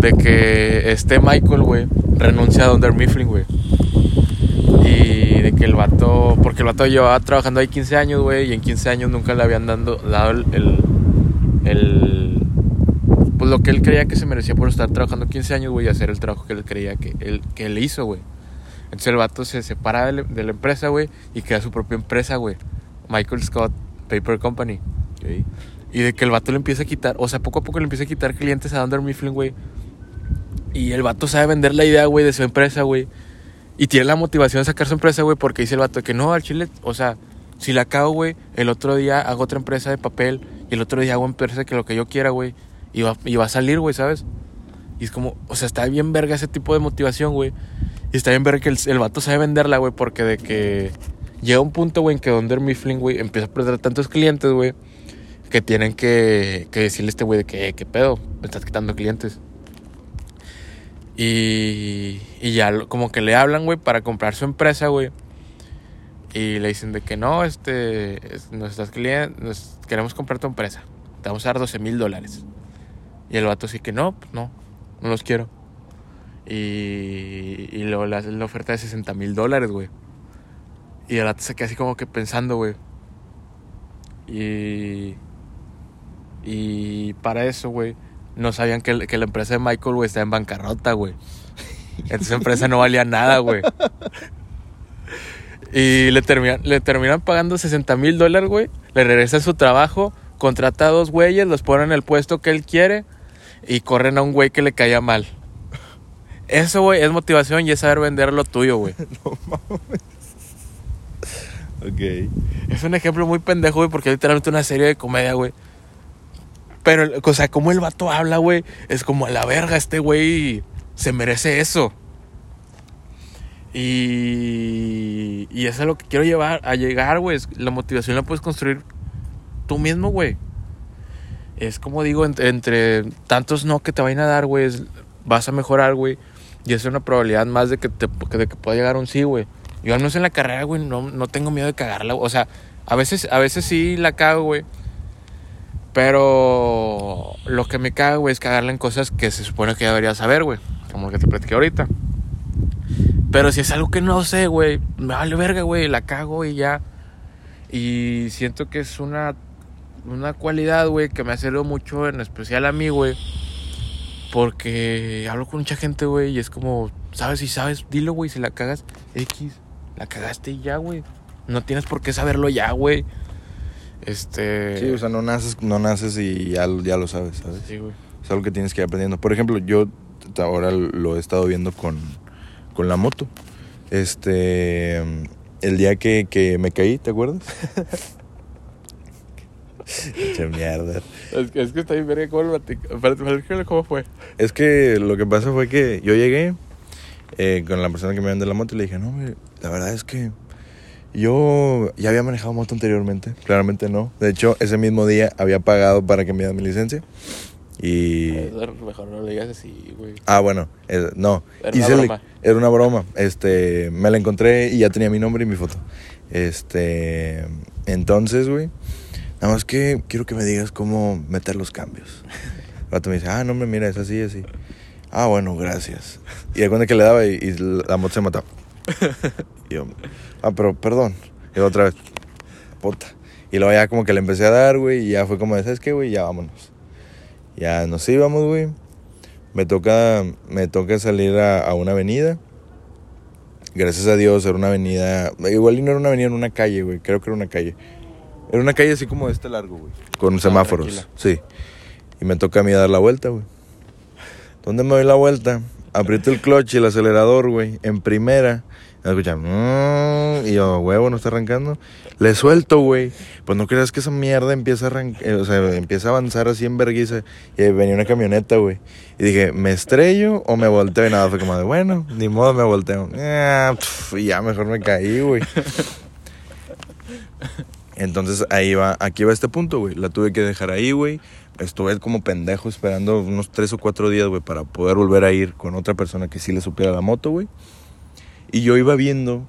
De que este Michael, güey, renuncia a Dunder Mifflin, güey. Que el vato, porque el vato llevaba trabajando ahí 15 años, güey, y en 15 años nunca le habían dando, dado el, el, el- pues lo que él creía que se merecía por estar trabajando 15 años, güey, y hacer el trabajo que él creía que él, que él hizo, güey. Entonces el vato se separa de, la- de la empresa, güey, y crea su propia empresa, güey. Michael Scott Paper Company. Ok. Y de que el vato le empieza a quitar, o sea, poco a poco le empieza a quitar clientes a Dunder Mifflin, güey. Y el vato sabe vender la idea, güey, de su empresa, güey. Y tiene la motivación de sacar su empresa, güey, porque dice el vato que no, al chile, o sea, si la cago, güey, el otro día hago otra empresa de papel y el otro día hago empresa que lo que yo quiera, güey. Y va, y va a salir, güey, ¿sabes? Y es como, o sea, está bien verga ese tipo de motivación, güey. Y está bien verga que el, el vato sabe venderla, güey, porque de que llega un punto, güey, en que Dunder Mifflin, güey, empieza a perder tantos clientes, güey, que tienen que, que decirle a este güey de que, "Eh, ¿qué pedo? Me estás quitando clientes. Y, y ya como que le hablan, güey, para comprar su empresa, güey. Y le dicen de que no, este, es- nos estás cliente, nos queremos comprar tu empresa. Te vamos a dar 12 mil dólares. Y el vato sí que no, pues no, no los quiero. Y, y luego le hacen la oferta de 60 mil dólares, güey. Y el vato se queda así como que pensando, güey. Y. Y para eso, güey, no sabían que, que la empresa de Michael, güey, estaba en bancarrota, güey. Entonces la empresa no valía nada, güey. Y le terminan, le terminan pagando 60 mil dólares, güey. Le regresa su trabajo, contrata a dos güeyes, los ponen en el puesto que él quiere y corren a un güey que le caía mal. Eso, güey, es motivación y es saber vender lo tuyo, güey. *laughs* Ok. Es un ejemplo muy pendejo, güey, porque literalmente una serie de comedia, güey. Pero, o sea, como el vato habla, güey, es como a la verga, este güey se merece eso. Y, y eso es lo que quiero llevar, a llegar, güey. La motivación la puedes construir tú mismo, güey. Es como digo, entre, tantos no que te vayan a dar, güey, vas a mejorar, güey. Y es una probabilidad más de que, te, de que pueda llegar un sí, güey. Yo al menos en la carrera, güey, no, no tengo miedo de cagarla. O sea, a veces, a veces sí la cago, güey. Pero lo que me caga, güey, es cagarla en cosas que se supone que debería saber, güey. Como lo que te platiqué ahorita. Pero si es algo que no sé, güey, me vale verga, güey, la cago y ya. Y siento que es una, una cualidad, güey, que me ha servido mucho, en especial a mí, güey. Porque hablo con mucha gente, güey, y es como, ¿sabes? Si sabes, dilo, güey, si la cagas, X, la cagaste y ya, güey. No tienes por qué saberlo ya, güey. Este. Sí, o sea, no naces, no naces y ya, lo- ya lo sabes, ¿sabes? Sí, güey. Es algo que tienes que ir aprendiendo. Por ejemplo, yo ahora lo he estado viendo con, con la moto. Este. El día que, que me caí, ¿te acuerdas? *laughs* Mierda. Es que, es que está bien verga cómo lo cómo fue. Es que lo que pasa fue que yo llegué eh, con la persona que me vende la moto y le dije, no, la verdad es que yo ya había manejado moto anteriormente. Claramente no. De hecho, ese mismo día había pagado para que me dieran mi licencia. Y... Mejor no lo digas así, güey. Ah, bueno, eh, no. Era una Hice el- broma. era una broma. Este, me la encontré y ya tenía mi nombre y mi foto. Este, entonces, güey, nada más que quiero que me digas cómo meter los cambios. El vato me dice, ah, no, hombre, mira, es así, así. Ah, bueno, gracias. Y de cuenta que le daba y, y la moto se mataba. *laughs* Y yo, ah, pero perdón. Y otra vez, puta. Y luego ya como que le empecé a dar, güey, y ya fue como, ¿sabes qué, güey? Ya vámonos. Ya nos íbamos, güey. Me toca, me toca salir a, a una avenida. Gracias a Dios era una avenida. Igual y no era una avenida, era una calle, güey. Creo que era una calle. Era una calle así como de este largo, güey. Con semáforos. tranquila. Sí. Y me toca a mí dar la vuelta, güey. ¿Dónde me doy la vuelta? Aprieto el clutch y el acelerador, güey. En primera. Escucha. "Mm", y yo, huevo, no está arrancando. Le suelto, güey. Pues no creas que esa mierda empieza a arrancar. o sea, empieza a avanzar así en vergüenza. Y venía una camioneta, güey. Y dije, ¿me estrello o me volteo? Y nada, fue como de, bueno, ni modo me volteo. Ah, pf, y ya mejor me caí, güey. Entonces ahí va, aquí va este punto, güey. La tuve que dejar ahí, güey. Estuve como pendejo esperando unos tres o cuatro días, güey, para poder volver a ir con otra persona que sí le supiera la moto, güey. Y yo iba viendo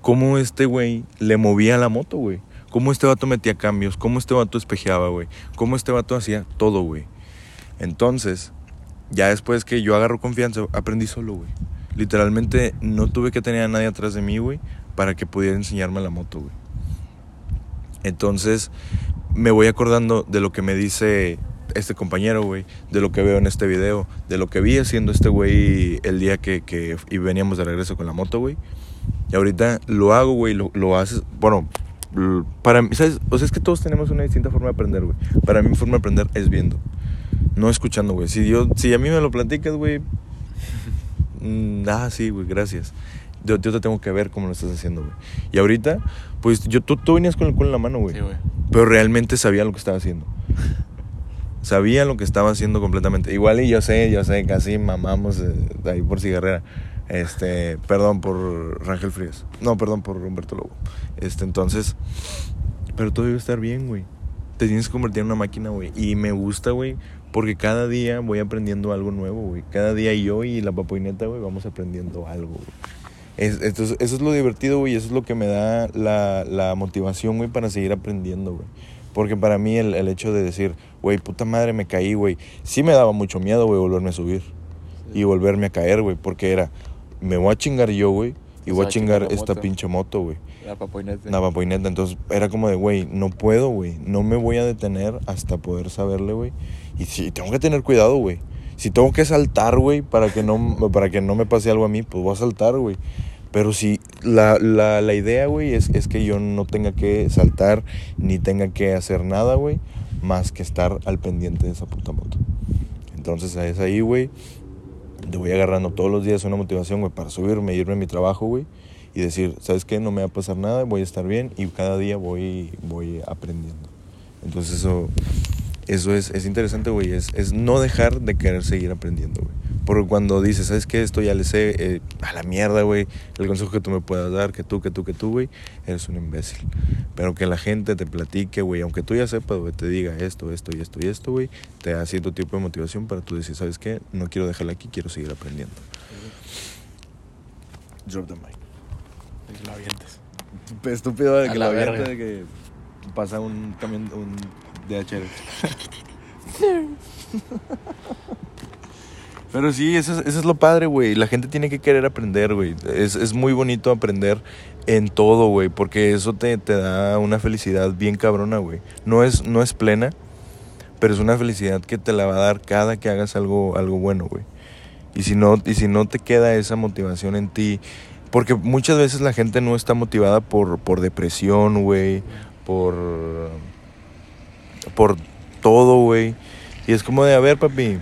cómo este güey le movía la moto, güey. Cómo este vato metía cambios, cómo este vato espejeaba, güey. Cómo este vato hacía todo, güey. Entonces, ya después que yo agarro confianza, aprendí solo, güey. Literalmente no tuve que tener a nadie atrás de mí, güey, para que pudiera enseñarme la moto, güey. Entonces, me voy acordando de lo que me dice este compañero, güey, de lo que veo en este video, de lo que vi haciendo este güey el día que, que y veníamos de regreso con la moto, güey. Y ahorita lo hago, güey, lo, lo haces, bueno, para mí, ¿sabes? O sea, es que todos tenemos una distinta forma de aprender, güey. Para mí mi forma de aprender es viendo, no escuchando, güey. Si, yo, si a mí me lo platicas, güey, mm, ah, sí, güey, gracias. Yo, yo te tengo que ver cómo lo estás haciendo, güey. Y ahorita, pues yo, tú, tú venías con el culo en la mano, güey. Sí, güey. Pero realmente sabía lo que estaba haciendo. Sabía lo que estaba haciendo completamente. Igual y yo sé, yo sé, casi mamamos eh, ahí por cigarrera. Este, perdón por Rangel Frías. No, perdón por Humberto Lobo. Este, entonces, pero todo debe estar bien, güey. Te tienes que convertir en una máquina, güey. Y me gusta, güey, porque cada día voy aprendiendo algo nuevo, güey. Cada día yo y la papoineta, güey, vamos aprendiendo algo, güey. Es, esto es- eso es lo divertido, güey, eso es lo que me da la, la motivación, güey, para seguir aprendiendo, güey. Porque para mí el, el hecho de decir, güey, puta madre, me caí, güey, sí me daba mucho miedo, güey, volverme a subir. Y volverme a caer, güey, porque era, me voy a chingar yo, güey, y voy a chingar la esta moto. pinche moto, güey. La papoinete. Una papoineta. Entonces era como de, güey, no puedo, güey. No me voy a detener hasta poder saberle, güey. Y sí, tengo que tener cuidado, güey. Si tengo que saltar, güey, para, que no, para que no me pase algo a mí, pues voy a saltar, güey. Pero si la, la, la idea, güey, es, es que yo no tenga que saltar ni tenga que hacer nada, güey, más que estar al pendiente de esa puta moto. Entonces es ahí, güey, te voy agarrando todos los días una motivación, güey, para subirme, irme a mi trabajo, güey, y decir, ¿sabes qué? No me va a pasar nada, voy a estar bien y cada día voy, voy aprendiendo. Entonces eso, eso es, es interesante, güey, es, es no dejar de querer seguir aprendiendo, güey. Porque cuando dices, ¿sabes qué? Esto ya le sé, eh, a la mierda, güey, el consejo que tú me puedas dar, que tú, que tú, que tú, güey, eres un imbécil. Pero que la gente te platique, güey, aunque tú ya sepas, güey, te diga esto, esto y esto y esto, güey, te da cierto tipo de motivación para tú decir, ¿sabes qué? No quiero dejarla aquí, quiero seguir aprendiendo. Drop the mic. Y lo avientes. Estúpido de que la la verga. verga. de que pasa un camión, un DHL. *laughs* Pero sí, eso es, es lo padre, güey. La gente tiene que querer aprender, güey. Es, es muy bonito aprender en todo, güey. Porque eso te, te da una felicidad bien cabrona, güey. No es, no es plena, pero es una felicidad que te la va a dar cada que hagas algo, algo bueno, güey. Y si, no, y si no te queda esa motivación en ti, porque muchas veces la gente no está motivada por, por depresión, güey, por, por todo, güey. Y es como de, a ver, papi,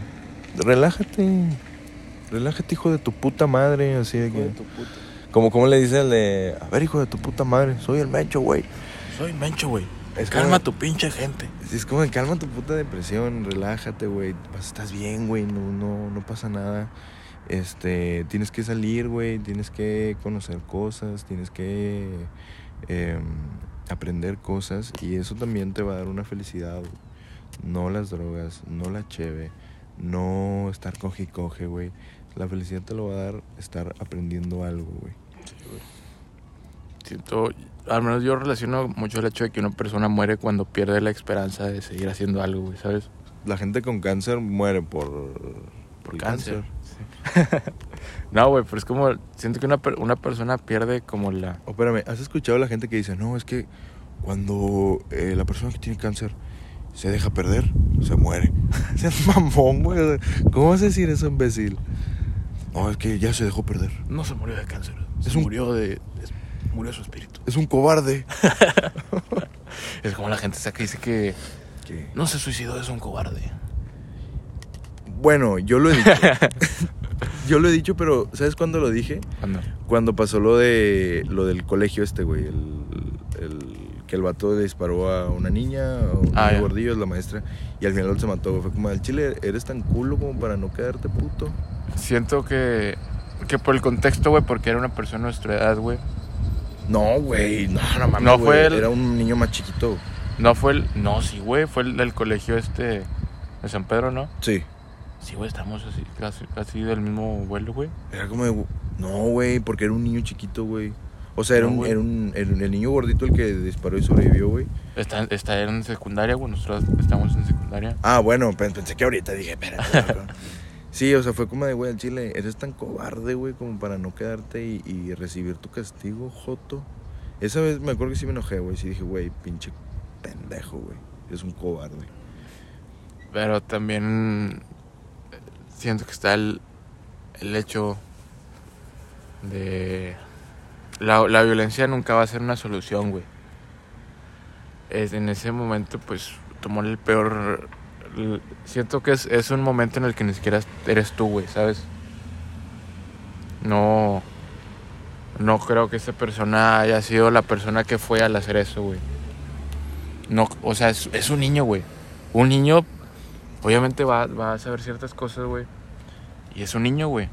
relájate. Relájate, hijo de tu puta madre. Así de que. de tu puta. Como, como le dice el de, a ver, hijo de tu puta madre, soy el mencho, güey. Soy mencho, güey. Es Calma como- tu pinche gente. Es como de, calma tu puta depresión, relájate, güey. Estás bien, güey, no, no, no pasa nada. Este, tienes que salir, güey, tienes que conocer cosas, tienes que em, aprender cosas y eso también te va a dar una felicidad. güey. No las drogas, no la cheve, no estar coge y coge, güey. La felicidad te lo va a dar estar aprendiendo algo, güey. Siento, al menos yo relaciono mucho el hecho de que una persona muere cuando pierde la esperanza de seguir haciendo algo, güey, ¿sabes? La gente con cáncer muere por, Por cáncer. Sí. *laughs* no, güey, pero es como, siento que una, una persona pierde como la... Oh, espérame, ¿has escuchado a la gente que dice, no, es que cuando eh, la persona que tiene cáncer se deja perder, se muere? *laughs* Seas *laughs* mamón, güey. ¿Cómo vas a decir eso, imbécil? No, es que ya se dejó perder. No se murió de cáncer, Es se un- murió de... es- murió su espíritu. Es un cobarde. *laughs* Es como la gente saca y dice que ¿Qué? no se suicidó, es un cobarde. Bueno, yo lo he dicho. yo lo he dicho, pero ¿sabes cuándo lo dije? Cuando... Cuando pasó lo de lo del colegio este, güey. El, el- que el vato le disparó a una niña, a un Ah, gordillo, la maestra, y al final se mató. Fue como, al chile, eres tan culo como para no quedarte puto. Siento que, que por el contexto, güey, porque era una persona de nuestra edad, güey. No, güey, no, no mames. No fue el- Era un niño más chiquito. No fue el... No, sí, güey, fue el del colegio este de San Pedro, ¿no? Sí. Sí, güey, estamos así, casi, casi del mismo vuelo, güey. Era como de. No, güey, porque era un niño chiquito, güey. O sea, era, No, un, güey. era, un, era un- el niño gordito el que disparó y sobrevivió, güey. Está, está en secundaria, güey. Nosotros estamos en secundaria. Ah, bueno, pe- pensé que ahorita dije, espérate. cabrón. *laughs* sí, o sea, fue como de, güey, al chile, eres tan cobarde, güey, como para no quedarte y, y recibir tu castigo, Joto. Esa vez me acuerdo que sí me enojé, güey. Sí dije, güey, pinche pendejo, güey. Eres un cobarde. Pero también eh, siento que está el, el hecho de... La, la violencia nunca va a ser una solución, güey. Es, en ese momento, pues, tomar el peor... siento que es, es un momento en el que ni siquiera eres tú, güey, ¿sabes? No... No creo que esa persona haya sido la persona que fue al hacer eso, güey. No, o sea, es, es un niño, güey. Un niño Obviamente va, va a saber ciertas cosas, güey. Y es un niño, güey.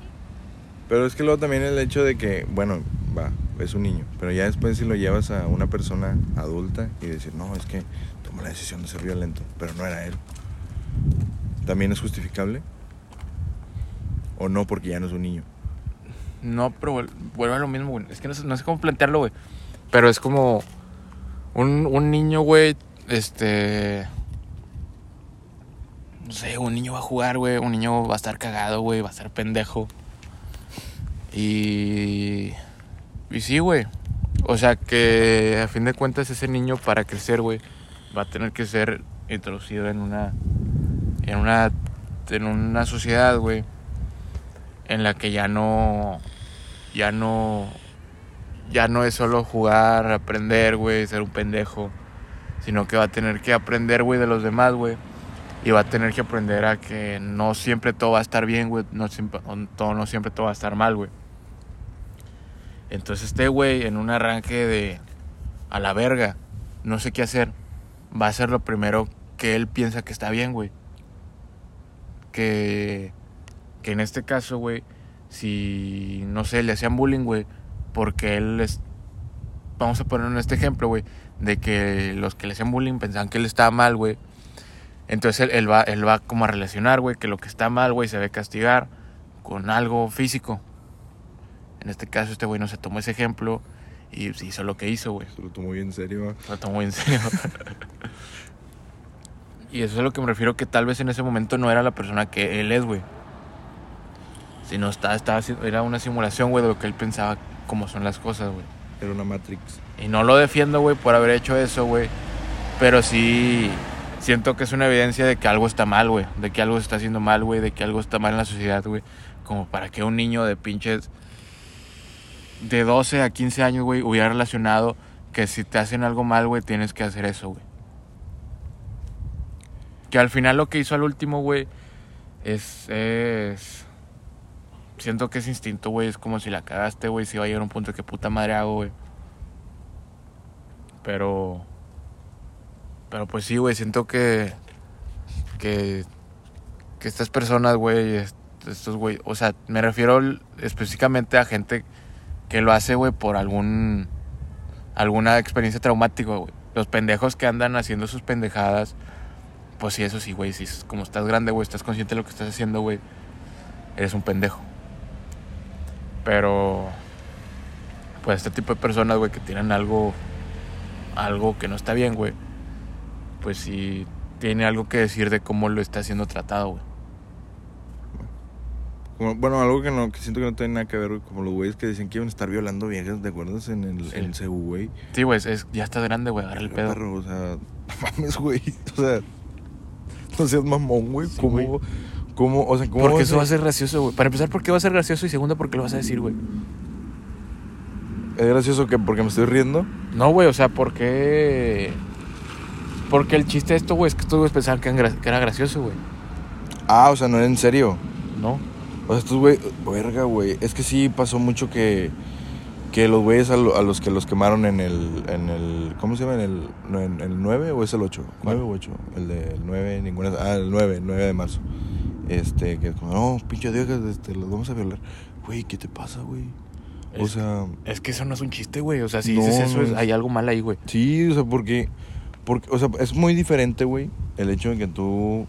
Pero es que luego también el hecho de que, bueno, va, es un niño. Pero ya después si lo llevas a una persona adulta y decir, no, es que tomó la decisión de ser violento, pero no era él. ¿También es justificable? ¿O no porque ya no es un niño? No, pero vuel- vuelve a lo mismo, güey. Es que no sé, no sé cómo plantearlo, güey. Pero es como un, un niño, güey, este... No sé, un niño va a jugar, güey. Un niño va a estar cagado, güey. Va a estar pendejo. Y... Y sí, güey. O sea que a fin de cuentas ese niño para crecer, güey, va a tener que ser introducido en una... En una... En una sociedad, güey. En la que ya no... Ya no... Ya no es solo jugar, aprender, güey, ser un pendejo. Sino que va a tener que aprender, güey, de los demás, güey. Y va a tener que aprender a que no siempre todo va a estar bien, güey. No siempre, todo, no siempre todo va a estar mal, güey. Entonces este güey, en un arranque de... A la verga, no sé qué hacer. Va a hacer lo primero que él piensa que está bien, güey. Que... Que en este caso, güey, si, no sé, le hacían bullying, güey, porque él es... Vamos a poner en este ejemplo, güey, de que los que le hacían bullying pensaban que él estaba mal, güey. Entonces él, va, él va como a relacionar, güey, que lo que está mal, güey, se debe castigar con algo físico. En este caso, este güey no se tomó ese ejemplo y pues, hizo lo que hizo, güey. Se lo tomó bien en serio. ¿va? Lo tomó en serio. *laughs* y eso es a lo que me refiero que tal vez en ese momento no era la persona que él es, güey. Sino estaba, estaba, era una simulación, güey, de lo que él pensaba cómo son las cosas, güey. Era una Matrix. Y no lo defiendo, güey, por haber hecho eso, güey. Pero sí siento que es una evidencia de que algo está mal, güey. De que algo se está haciendo mal, güey. De que algo está mal en la sociedad, güey. Como para que un niño de pinches de 12 a 15 años, güey, hubiera relacionado que si te hacen algo mal, güey, tienes que hacer eso, güey. Que al final lo que hizo al último, güey, es. Siento que es instinto, güey. Es como si la cagaste, güey. Si va a llegar un punto que puta madre hago, güey. Pero... Pero pues sí, güey. Siento que... Que... Que estas personas, güey... est- Estos, güey... O sea, me refiero específicamente a gente que lo hace, güey, por algún... Alguna experiencia traumática, güey. Los pendejos que andan haciendo sus pendejadas. Pues sí, eso sí, güey. Si es- como estás grande, güey, estás consciente de lo que estás haciendo, güey. Eres un pendejo. Pero... Pues este tipo de personas, güey, que tienen algo... Algo que no está bien, güey. Pues sí tiene algo que decir de cómo lo está siendo tratado, güey. Como- bueno, algo que no que siento que no tiene nada que ver, como los güeyes que decían que iban a estar violando viejas, ¿te acuerdas? En el, Sí. en CU, güey. Sí, güey, es, ya estás grande, güey, agarra el pedo. perro, o sea, *laughs* mames, güey. O sea, no seas mamón, güey. Sí, ¿Cómo, güey. cómo, o sea, cómo Porque eso va a ser gracioso, güey. Para empezar, ¿por qué va a ser gracioso? Y segundo, ¿por qué lo vas a decir, güey? Es gracioso que porque me estoy riendo. No, güey, o sea, ¿por qué...? Porque el chiste de esto, güey, es que estos güeyes pensaban que era gracioso, güey. Ah, o sea, no era en serio. No. O sea, estos güey, verga, güey. Es que sí pasó mucho que, que los güeyes a, lo- a los que los quemaron en el, en el, ¿cómo se llama? En el, en el 9 o es el 8? ¿Cuál? 9 o 8. El del 9, ninguna, ah, el 9, 9 de marzo. Este, que es como, no, pinche viejas, este, los vamos a violar. Güey, ¿qué te pasa, güey? O sea, Es que eso no es un chiste, güey. O sea, si No, dices eso, es- hay algo mal ahí, güey. sí, o sea, porque, porque, o sea, es muy diferente, güey, el hecho de que tú,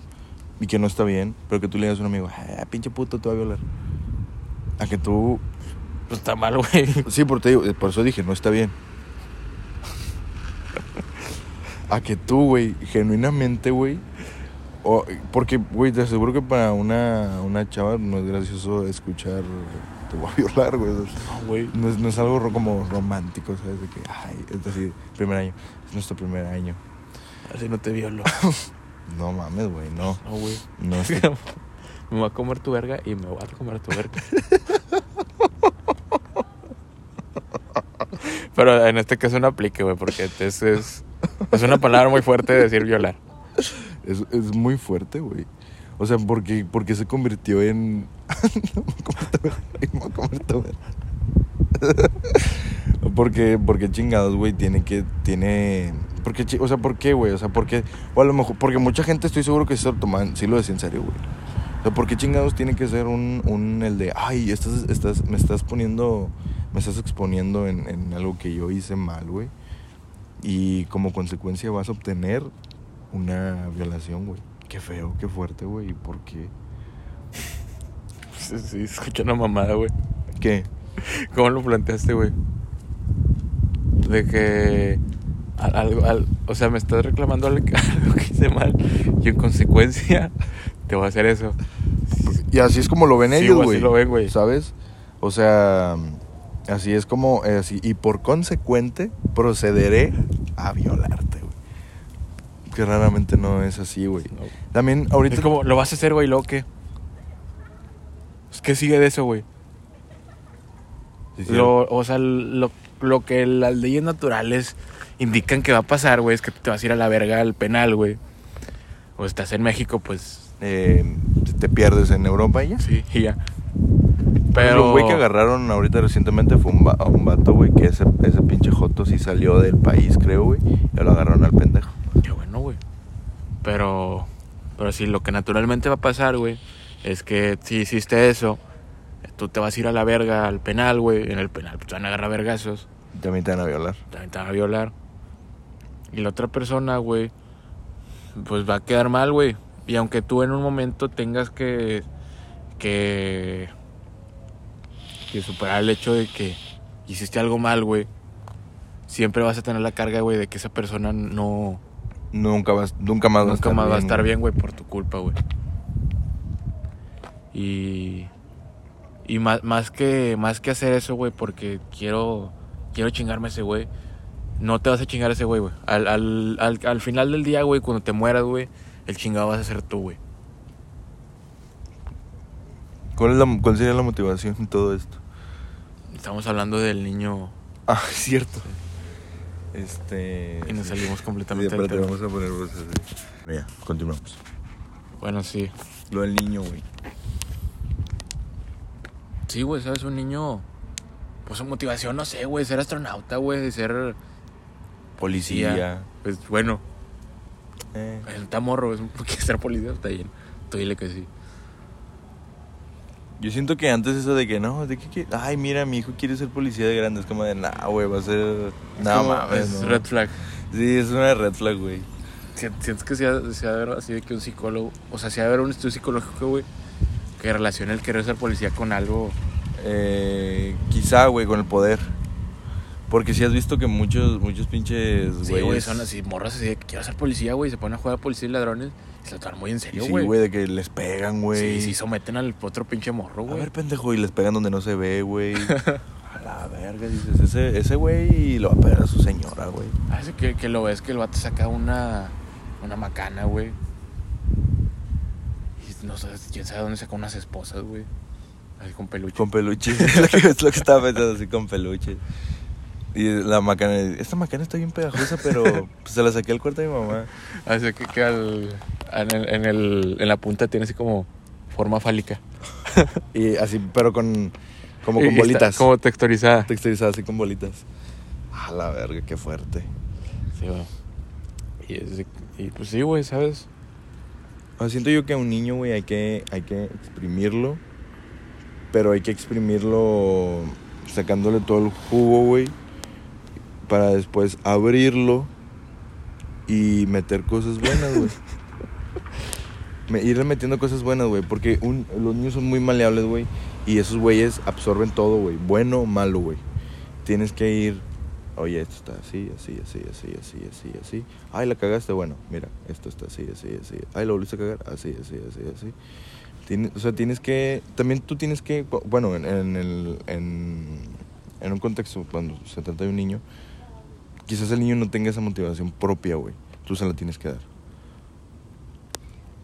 y que no está bien, pero que tú le digas a un amigo, ah, pinche puto, te va a violar. A que tú Pues está mal, güey. Sí, por, te digo, por eso dije, no está bien. A que tú, güey, genuinamente, güey. o- porque, güey, te aseguro que para una, una chava no es gracioso escuchar te voy a violar, güey. No, güey. No es, no es algo como romántico, ¿sabes? De que, ay, es decir, primer año. Es nuestro primer año. Así no te violo. *laughs* No mames, güey, no. No, güey. No *laughs* está- me voy a comer tu verga y me voy a comer tu verga. *laughs* Pero en este caso no aplique, güey, porque es, es, es una palabra muy fuerte de decir violar. es, es muy fuerte, güey. O sea, porque, porque se convirtió en. *laughs* no me comer tu verga, no me comer tu verga. porque, porque chingados, güey, tiene que. Tiene. Porque, o sea, ¿por qué, güey? O sea, porque. O a lo mejor. Porque mucha gente estoy seguro que se lo toman. Sí lo decía en serio, güey. O sea, ¿por qué chingados tiene que ser un. un el de. Ay, estás, estás, me estás poniendo. Me estás exponiendo en, en algo que yo hice mal, güey. Y como consecuencia vas a obtener una violación, güey. Qué feo, qué fuerte, güey. ¿Y por qué? *laughs* Sí, sí, escucha una mamada, güey. ¿Qué? ¿Cómo lo planteaste, güey? De que. Al- algo, al- o sea, me estás reclamando *laughs* algo que, que hice mal y en consecuencia te voy a hacer eso. Y así es como lo ven Sí, ellos, güey, así lo ven, güey. ¿Sabes? O sea, así es como. eh, así, y por consecuente, procederé a violarte, güey. Que raramente no es así, güey. No. También, ahorita. Es como, lo vas a hacer, güey, ¿lo qué? Pues, ¿Qué sigue de eso, güey? Sí, o sea, lo, lo que las leyes naturales indican que va a pasar, güey, es que te vas a ir a la verga al penal, güey. O estás en México, pues eh, te pierdes en Europa y ya. sí, y ya. Pero el güey que agarraron ahorita recientemente fue un, a un vato, güey, que ese, ese pinche joto sí salió del país, creo, güey. Y lo agarraron al pendejo. Qué bueno, güey. Pero. Pero sí, lo que naturalmente va a pasar, güey, es que si hiciste eso, tú te vas a ir a la verga al penal, güey. En el penal pues, te van a agarrar vergazos. También te van a violar. también te van a violar. Y la otra persona, güey, pues va a quedar mal, güey. Y aunque tú en un momento tengas que, que, que superar el hecho de que hiciste algo mal, güey, siempre vas a tener la carga, güey, de que esa persona no, Nunca, vas, nunca más va a nunca más va a estar bien, güey, por tu culpa, güey. Y, y más, más, que, más que hacer eso, güey, porque quiero, quiero chingarme a ese güey, no te vas a chingar a ese güey, güey. Al, al, al, al final del día, güey, cuando te mueras, güey, el chingado vas a ser tú, güey. ¿Cuál, es la, ¿Cuál sería la motivación en todo esto? Estamos hablando del niño *laughs* Ah, es cierto. Este. y nos sí. salimos Sí, completamente del espérate, tema. vamos a poner voces así. Ya, continuamos. Bueno, sí. Lo del niño, güey. Sí, güey, ¿sabes? Un niño, pues su motivación, no sé, güey, ser astronauta, güey, ser Policía. Pues bueno, Eh, está morro, es porque ser policía está bien. Tú dile que sí. Yo siento que antes eso de que no, de que, que- ay, mira, mi hijo quiere ser policía de grande. Es como de, nah, güey, va a ser. Como- mames. Es no". red flag. Sí, es una red flag, güey. Si- Sientes que sea, sea de ver así de que un psicólogo, o sea, sea de ver un estudio psicológico, güey, que relacione el querer ser policía con algo. Eh, quizá, güey, con el poder. Porque si has visto que muchos, muchos pinches, Sí, güey, son así, morras así de que quiero ser policía, güey, se ponen a jugar a policía y ladrones y se lo toman muy en serio, Sí, güey. güey, de que les pegan, güey. Sí, sí, someten al otro pinche morro, A güey. ver, pendejo, y les pegan donde no se ve, güey. *laughs* a la verga, dices, ese, ese güey lo va a pegar a su señora, güey. Hace que, que lo ves que el vato saca una, una macana, güey. Y no sé, quién sabe dónde saca unas esposas, güey. Así con peluche. Con peluche. *laughs* es, lo que, es lo que estaba pensando, así con peluche. Y la macana, esta macana está bien pegajosa, pero pues, *laughs* se la saqué al cuarto de mi mamá. Así que, que al, en, el, en, el, en la punta tiene así como forma fálica. *laughs* Y así, pero con, como con y está bolitas. Como texturizada. Texturizada, así con bolitas. A la verga, qué fuerte. Sí, güey. Y, es y pues sí, güey, ¿sabes? Siento yo que a un niño, güey, hay que, hay que exprimirlo. Pero hay que exprimirlo sacándole todo el jugo, güey. Para después abrirlo y meter cosas buenas, güey. *laughs* Me- irle metiendo cosas buenas, güey. Porque un- los niños son muy maleables, güey. Y esos güeyes absorben todo, güey. Bueno o malo, güey. Tienes que ir. Oye, esto está así, así, así, así, así, así, así. Ay, la cagaste. Bueno, mira, esto está así, así, así. Ay, lo volviste a cagar. Así, así, así, así. O sea, tienes que. También tú tienes que. Bueno, en, en el. En, en un contexto, cuando se trata de un niño, quizás el niño no tenga esa motivación propia, güey. Tú se la tienes que dar.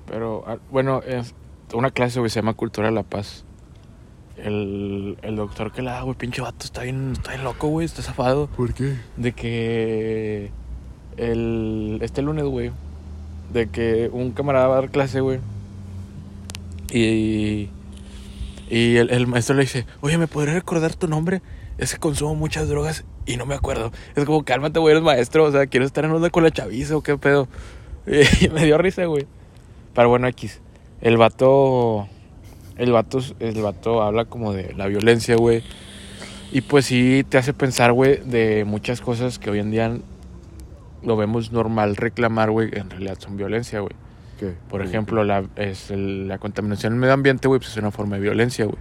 Pero, ah, bueno, es una clase, güey, se llama Cultura de la Paz. El, el doctor que la da, güey, pinche vato, está bien, está bien loco, güey, está zafado. ¿Por qué? De que el, este lunes, güey, de que un camarada va a dar clase, güey. Y, y el, el maestro le dice, oye, ¿me podrías recordar tu nombre? Es que consumo muchas drogas y no me acuerdo. Es como, cálmate, güey, eres maestro. O sea, quiero estar en onda con la chaviza o qué pedo. *laughs* Y me dio risa, güey. Pero bueno, X. El vato. El vato, el vato habla como de la violencia, güey. Y pues sí te hace pensar, güey, de muchas cosas que hoy en día lo vemos normal reclamar, güey, en realidad son violencia, güey. Por ejemplo, la, es el- la contaminación del medio ambiente, güey, pues es una forma de violencia, güey.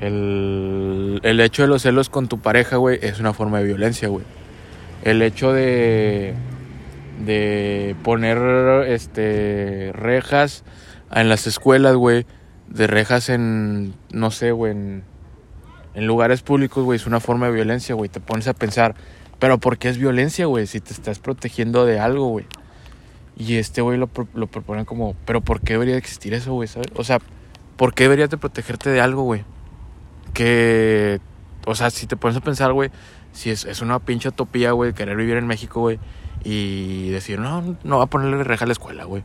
El, el hecho de los celos con tu pareja, güey, es una forma de violencia, güey. El hecho de, de poner este, rejas en las escuelas, güey, de rejas en, no sé, güey, en, en lugares públicos, güey, es una forma de violencia, güey. Te pones a pensar, pero ¿por qué es violencia, güey? Si te estás protegiendo de algo, güey. Y este güey lo, lo propone como, pero ¿por qué debería existir eso, güey? O sea, ¿por qué deberías de protegerte de algo, güey? Que, o sea, si te pones a pensar, güey, si es, es una pinche utopía, güey, querer vivir en México, güey, y decir, no, no va a ponerle reja a la escuela, güey,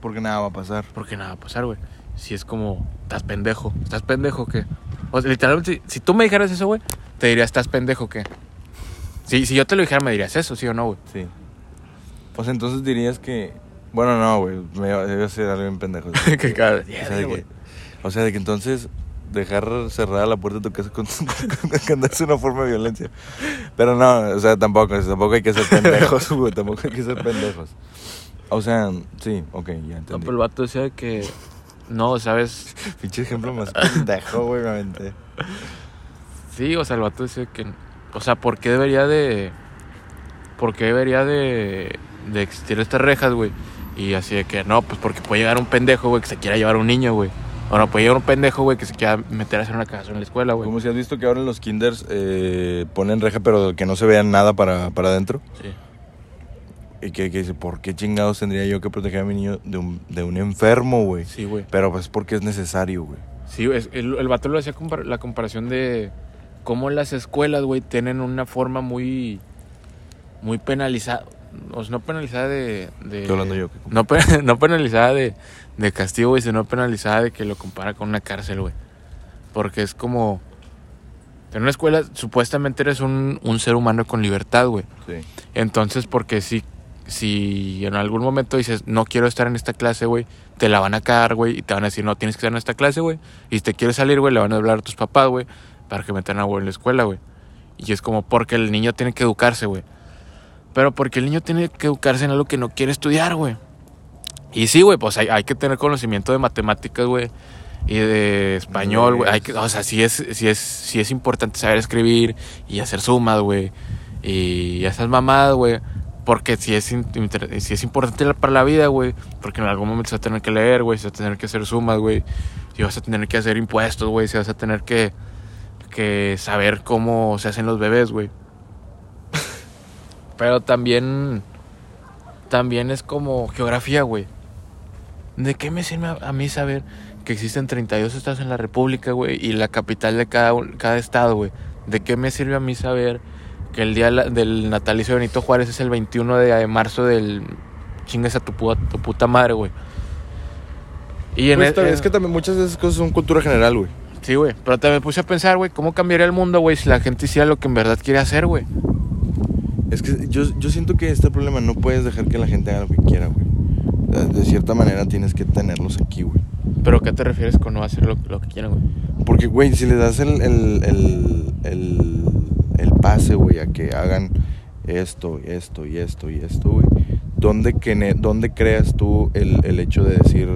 Porque nada va a pasar. porque nada va a pasar, güey. Si es como, estás pendejo, estás pendejo, ¿qué? O sea, literalmente, si, si tú me dijeras eso, güey, te diría, estás pendejo, ¿qué? Si, si yo te lo dijera, me dirías eso, ¿sí o no, güey? Sí. O sea, entonces dirías que. Bueno, no, güey. Me iba a ser algo bien pendejo. *laughs* que cada... o, sea, de que, o sea, de que entonces dejar cerrada la puerta de tu casa con, con es una forma de violencia. Pero no, o sea, tampoco, tampoco hay que ser pendejos, güey. Tampoco hay que ser pendejos. O sea, sí, ok, ya No, entendí. pero el vato decía que... No, ¿sabes? Pinche ejemplo más pendejo, güey, me. Sí, o sea, el vato decía que... O sea, ¿por qué debería de... ¿Por qué debería de... De existir estas rejas, güey? Y así de que, no, pues porque puede llegar un pendejo, güey, que se quiera llevar a un niño, güey. O no, puede llegar un pendejo, güey, que se quiera meter a hacer una cagazo en la escuela, güey. Como si has visto que ahora en los kinders eh, ponen reja, pero que no se vea nada para, para adentro. Sí. Y que, que dice, ¿por qué chingados tendría yo que proteger a mi niño de un, de un enfermo, güey? Sí, güey. Pero pues porque es necesario, güey. Sí, es- el, el vato lo hacía compar- la comparación de cómo las escuelas, güey, tienen una forma muy, muy penalizada. O sea, no penalizada de... hablando yo. No, *laughs* no penalizada de, de castigo, güey, sino penalizada de que lo compara con una cárcel, güey. Porque es como... En una escuela supuestamente eres un, un ser humano con libertad, güey. Sí. Entonces, porque si, si en algún momento dices, no quiero estar en esta clase, güey, te la van a cagar, güey, y te van a decir, no, tienes que estar en esta clase, güey. Y si te quieres salir, güey, le van a hablar a tus papás, güey, para que metan a güey en la escuela, güey. Y es como porque el niño tiene que educarse, güey. Pero porque el niño tiene que educarse en algo que no quiere estudiar, güey. Y sí, güey, pues hay, que tener conocimiento de matemáticas, güey. Y de español, güey. O sea, sí es, sí, es, sí es importante saber escribir y hacer sumas, güey. Y esas mamadas, güey. Porque sí es, es importante para la vida, güey. Porque en algún momento se va a tener que leer, güey. Se va a tener que hacer sumas, güey. Y vas a tener que hacer impuestos, güey. Se vas a tener que, que saber cómo se hacen los bebés, güey. Pero también. También es como geografía, güey. ¿De qué me sirve a, mí saber que existen 32 estados en la República, güey? Y la capital de cada, cada estado, güey. ¿De qué me sirve a mí saber que el día del natalicio de Benito Juárez es el 21 de marzo del. Chingues a tu, pu- tu puta madre, güey. Y en Pues, e- también- es que también muchas de esas cosas son cultura general, güey. Sí, güey. Pero también me puse a pensar, güey, ¿cómo cambiaría el mundo, güey, si la gente hiciera lo que en verdad quiere hacer, güey? Es que yo, yo siento que este problema no puedes dejar que la gente haga lo que quiera, güey. De, de cierta manera tienes que tenerlos aquí, güey. ¿Pero qué te refieres con no hacer lo, lo que quieran, güey? Porque, güey, si le das el, el, el, el, el pase, güey, a que hagan esto, esto y esto y esto, güey, ¿dónde, que ¿dónde creas tú el, el hecho de decir,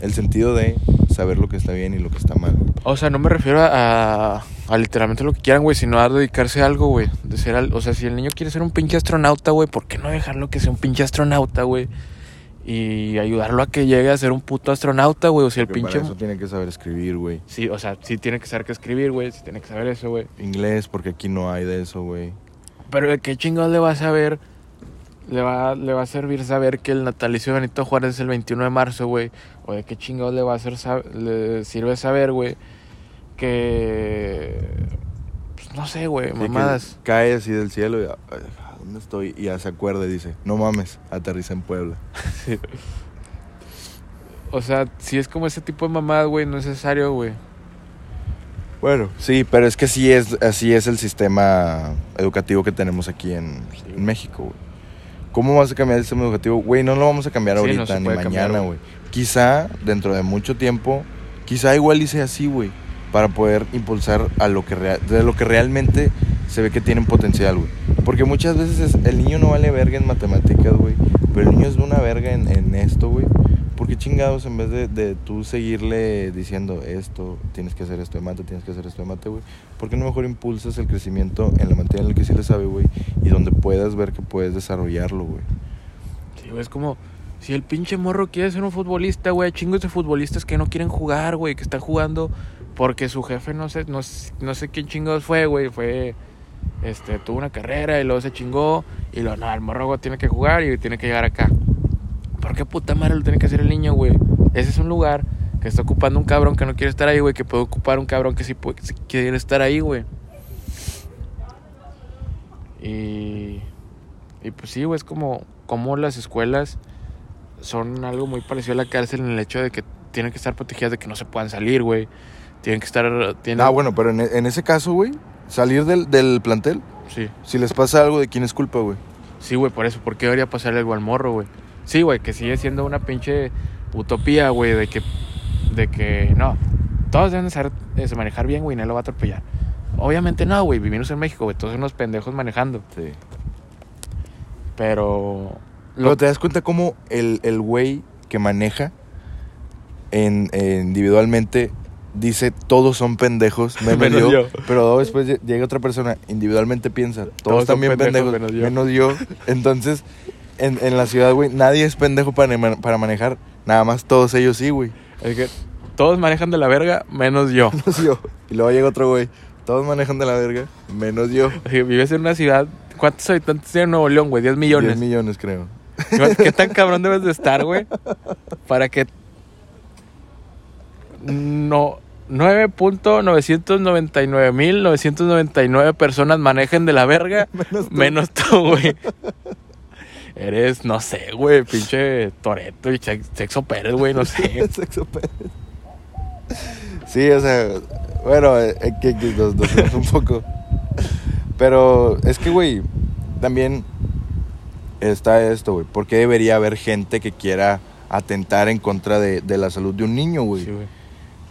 el sentido de saber lo que está bien y lo que está mal. O sea, no me refiero a, a literalmente lo que quieran, güey, sino a dedicarse a algo, güey. De ser al- o sea, si el niño quiere ser un pinche astronauta, güey, ¿por qué no dejarlo que sea un pinche astronauta, güey? Y ayudarlo a que llegue a ser un puto astronauta, güey. O si el Porque pinche. Para eso tiene que saber escribir, güey. Sí, o sea, sí tiene que saber qué escribir, güey. Sí tiene que saber eso, güey. Inglés, porque aquí no hay de eso, güey. Pero ¿de qué chingados le va a saber? Le va, le va a servir saber que el natalicio de Benito Juárez es el 21 de marzo, güey. O de qué chingados le va a hacer sab- le sirve saber, güey, que pues, no sé, güey, Sí, que mamadas. Cae así del cielo y, ay, ¿dónde estoy? Y ya se acuerda y dice, no mames, aterriza en Puebla. *laughs* O sea, si es como ese tipo de mamadas, güey, no es necesario, güey. Bueno, sí, pero es que sí es, así es el sistema educativo que tenemos aquí en, Sí. en México, güey. ¿Cómo vas a cambiar el sistema educativo? Güey, no lo vamos a cambiar Sí, ahorita ni mañana, güey. Quizá dentro de mucho tiempo, quizá igual hice así, güey, para poder impulsar a lo que rea- de lo que realmente se ve que tienen potencial, güey. Porque muchas veces es- el niño no vale verga en matemáticas, güey, pero el niño es una verga en, en esto, güey. Porque chingados, en vez de, de tú seguirle diciendo esto, tienes que hacer esto de mate, tienes que hacer esto de mate, güey. ¿Por qué no mejor impulsas el crecimiento en la materia en la que sí le sabe, güey? Y donde puedas ver que puedes desarrollarlo, güey. Sí, güey, es como si el pinche morro quiere ser un futbolista, güey, chingos de futbolistas que no quieren jugar, güey, que están jugando porque su jefe no sé, no, no sé quién chingados fue, güey, fue este tuvo una carrera y luego se chingó y lo no, el morro tiene que jugar y tiene que llegar acá. ¿Por qué puta madre lo tiene que hacer el niño, güey? Ese es un lugar que está ocupando un cabrón que no quiere estar ahí, güey, que puede ocupar un cabrón que sí, puede, quiere estar ahí, güey. Y y pues sí, güey, es como, como las escuelas son algo muy parecido a la cárcel en el hecho de que tienen que estar protegidas de que no se puedan salir, güey. Tienen que estar... Tienen... Ah, bueno, pero en, en ese caso, güey, salir del, del plantel, Sí, si les pasa algo, ¿de quién es culpa, güey? sí, güey, por eso. ¿Por qué debería pasarle algo al morro, güey? Sí, güey, que sigue siendo una pinche utopía, güey, de que... De que, no, todos deben de saber eh, manejar bien, güey, y nadie lo va a atropellar. Obviamente no, güey, vivimos en México, güey, todos son unos pendejos manejando. Sí. Pero... Pero Lo, te das cuenta cómo el el güey que maneja en, eh, individualmente dice todos son pendejos, *laughs* menos, Menos yo, yo. Pero luego después lle- llega otra persona, individualmente piensa, todos, Todos también pendejos, pendejos, menos yo. menos yo. *laughs* Entonces, en, en la ciudad, güey, nadie es pendejo para, para manejar, nada más todos ellos sí, güey. es que todos manejan de la verga, menos yo. *laughs* Menos yo. Y luego llega otro güey, todos manejan de la verga, menos yo. Vives en una ciudad, ¿cuántos habitantes tiene Nuevo León, güey? 10 millones. 10 millones, creo. ¿Qué tan cabrón debes de estar, güey? Para que no 9.999.999 personas manejen de la verga, *laughs* Menos tú. menos tú, güey. Eres, no sé, güey, pinche Toreto y Sexo Pérez, güey, no sé. *laughs* Sexo Pérez. Sí, o sea, bueno, eh, que, que nos, nos un poco. Pero es que, güey, también está esto, güey. ¿Por qué debería haber gente que quiera atentar en contra de, de la salud de un niño, güey? Sí, güey.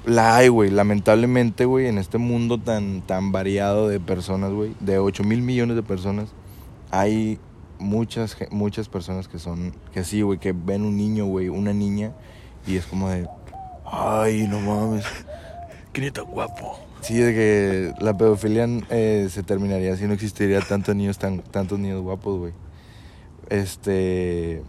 La hay, güey. Lamentablemente, güey, en este mundo tan, tan variado de personas, güey, de 8 mil millones de personas, hay muchas, muchas personas que son, que sí, güey, que ven un niño, güey, una niña, y es como de, ay, no mames. *laughs* Qué tan guapo. Sí, de que la pedofilia eh, se terminaría si no existiría tantos niños, tan, tantos niños guapos, güey. Este...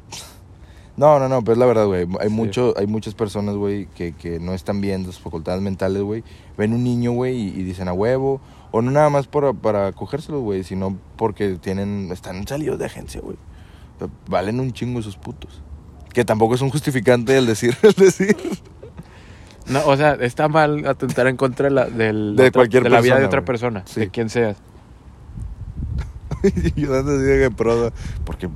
No, no, no, pero es la verdad, güey. Hay, Sí. mucho, hay muchas personas, güey, que, que no están bien de sus facultades mentales, güey. Ven un niño, güey, y, y dicen a huevo. O no nada más para, para cogérselo, güey, sino porque tienen, están salidos de agencia, güey. O sea, valen un chingo esos putos. Que tampoco es un justificante el decir, *laughs* el decir. No, o sea, está mal atentar en contra de la, del- De otra- cualquier de la vida de otra persona, de quien seas. *laughs* y yo dando así de que proda. Porque.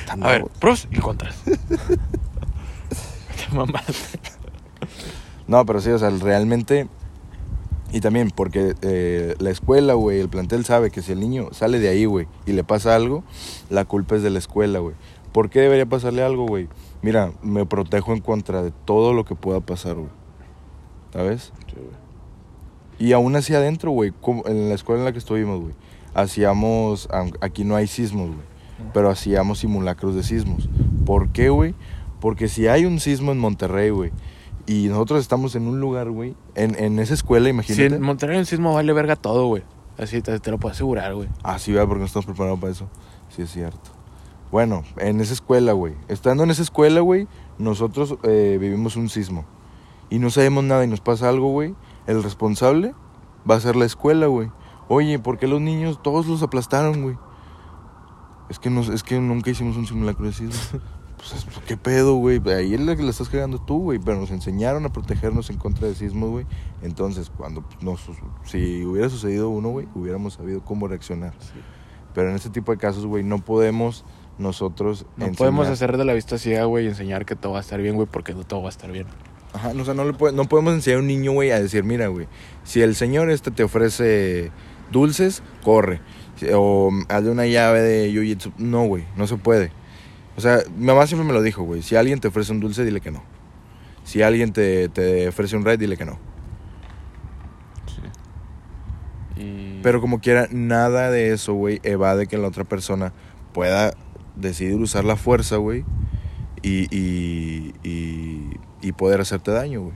están A ver, pros y contras. *laughs* Qué mamada. No, pero sí, o sea, realmente. Y también porque eh, la escuela, güey, el plantel sabe que si el niño sale de ahí, güey, y le pasa algo, la culpa es de la escuela, güey. ¿Por qué debería pasarle algo, güey? Mira, me protejo en contra de todo lo que pueda pasar, güey. ¿Sabes? Y aún así adentro, güey, como en la escuela en la que estuvimos, güey, hacíamos, aquí no hay sismos, güey, pero hacíamos simulacros de sismos. ¿Por qué, güey? Porque si hay un sismo en Monterrey, güey, Y nosotros estamos en un lugar, güey. En, en esa escuela, imagínate. en Monterrey un sismo vale verga todo, güey. Así te, te lo puedo asegurar, güey. Ah, sí, ¿verdad? porque no estamos preparados para eso. Sí, es cierto. Bueno, en esa escuela, güey. Estando en esa escuela, güey, nosotros eh, vivimos un sismo. Y no sabemos nada y nos pasa algo, güey. El responsable va a ser la escuela, güey. Oye, ¿por qué los niños todos los aplastaron, güey? Es que, nos, es que nunca hicimos un simulacro de sismo. *laughs* Pues, es- ¿qué pedo, güey? Ahí es la que la estás cagando tú, güey. Pero nos enseñaron a protegernos en contra de sismos, güey. Entonces, cuando nos, si hubiera sucedido uno, güey, hubiéramos sabido cómo reaccionar. Pero en este tipo de casos, güey, no podemos nosotros. No enseñar- podemos hacer de la vista ciega, güey, y enseñar que todo va a estar bien, güey, porque no todo va a estar bien. Ajá, no, o sea, no, le puede- no podemos enseñar a un niño, güey, a decir, mira, güey, si el señor este te ofrece dulces, corre. O mm, hazle una llave de jiu-jitsu. No, güey, no se puede. O sea, mi mamá siempre me lo dijo, güey. Si alguien te ofrece un dulce, dile que no. Si alguien te, te ofrece un ride, dile que no. Sí. Y... Pero como quiera, nada de eso, güey, evade que la otra persona pueda decidir usar la fuerza, güey, y, y, y, y poder hacerte daño, güey,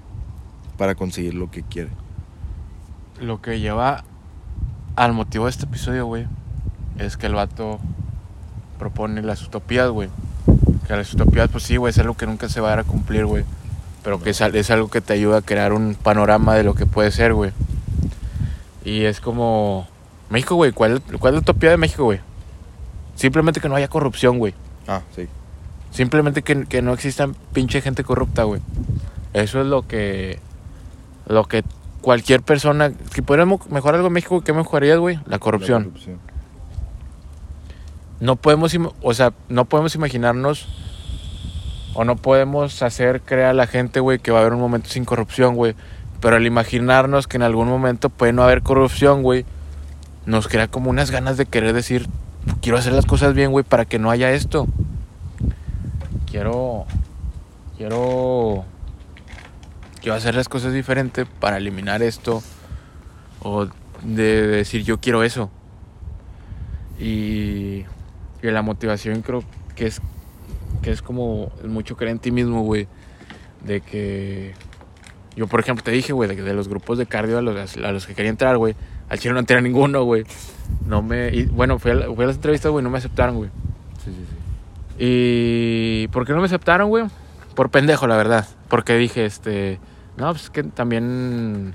para conseguir lo que quiere. Lo que lleva al motivo de este episodio, güey, es que el vato propone las utopías, güey. Que las utopías, pues sí, güey, es algo que nunca se va a dar a cumplir, güey. Pero que es, al- es algo que te ayuda a crear un panorama de lo que puede ser, güey. Y es como... México, güey, ¿cuál, ¿cuál es la utopía de México, güey? Simplemente que no haya corrupción, güey. Ah, sí. Simplemente que, que no exista pinche gente corrupta, güey. Eso es lo que. Lo que cualquier persona. Si pudiéramos mejorar algo en México, ¿qué mejorarías, güey? La corrupción. La corrupción. No podemos. O sea, no podemos imaginarnos. O no podemos hacer creer a la gente, güey, que va a haber un momento sin corrupción, güey. Pero al imaginarnos que en algún momento puede no haber corrupción, güey, nos crea como unas ganas de querer decir, quiero hacer las cosas bien, güey, para que no haya esto. Quiero. Quiero. Quiero hacer las cosas diferente para eliminar esto. O de decir, yo quiero eso. Y. Que la motivación creo que es. Que es como mucho creer en ti mismo, güey. De que. Yo, por ejemplo, te dije, güey, de, que de los grupos de cardio a los, a los que quería entrar, güey. Al chile no entré a ninguno, güey. No me. y, bueno, fui a, la- fui a las entrevistas, güey, no me aceptaron, güey. Sí, sí, sí. Y. ¿Por qué no me aceptaron, güey? Por pendejo, la verdad. Porque dije, este. No, pues es que también.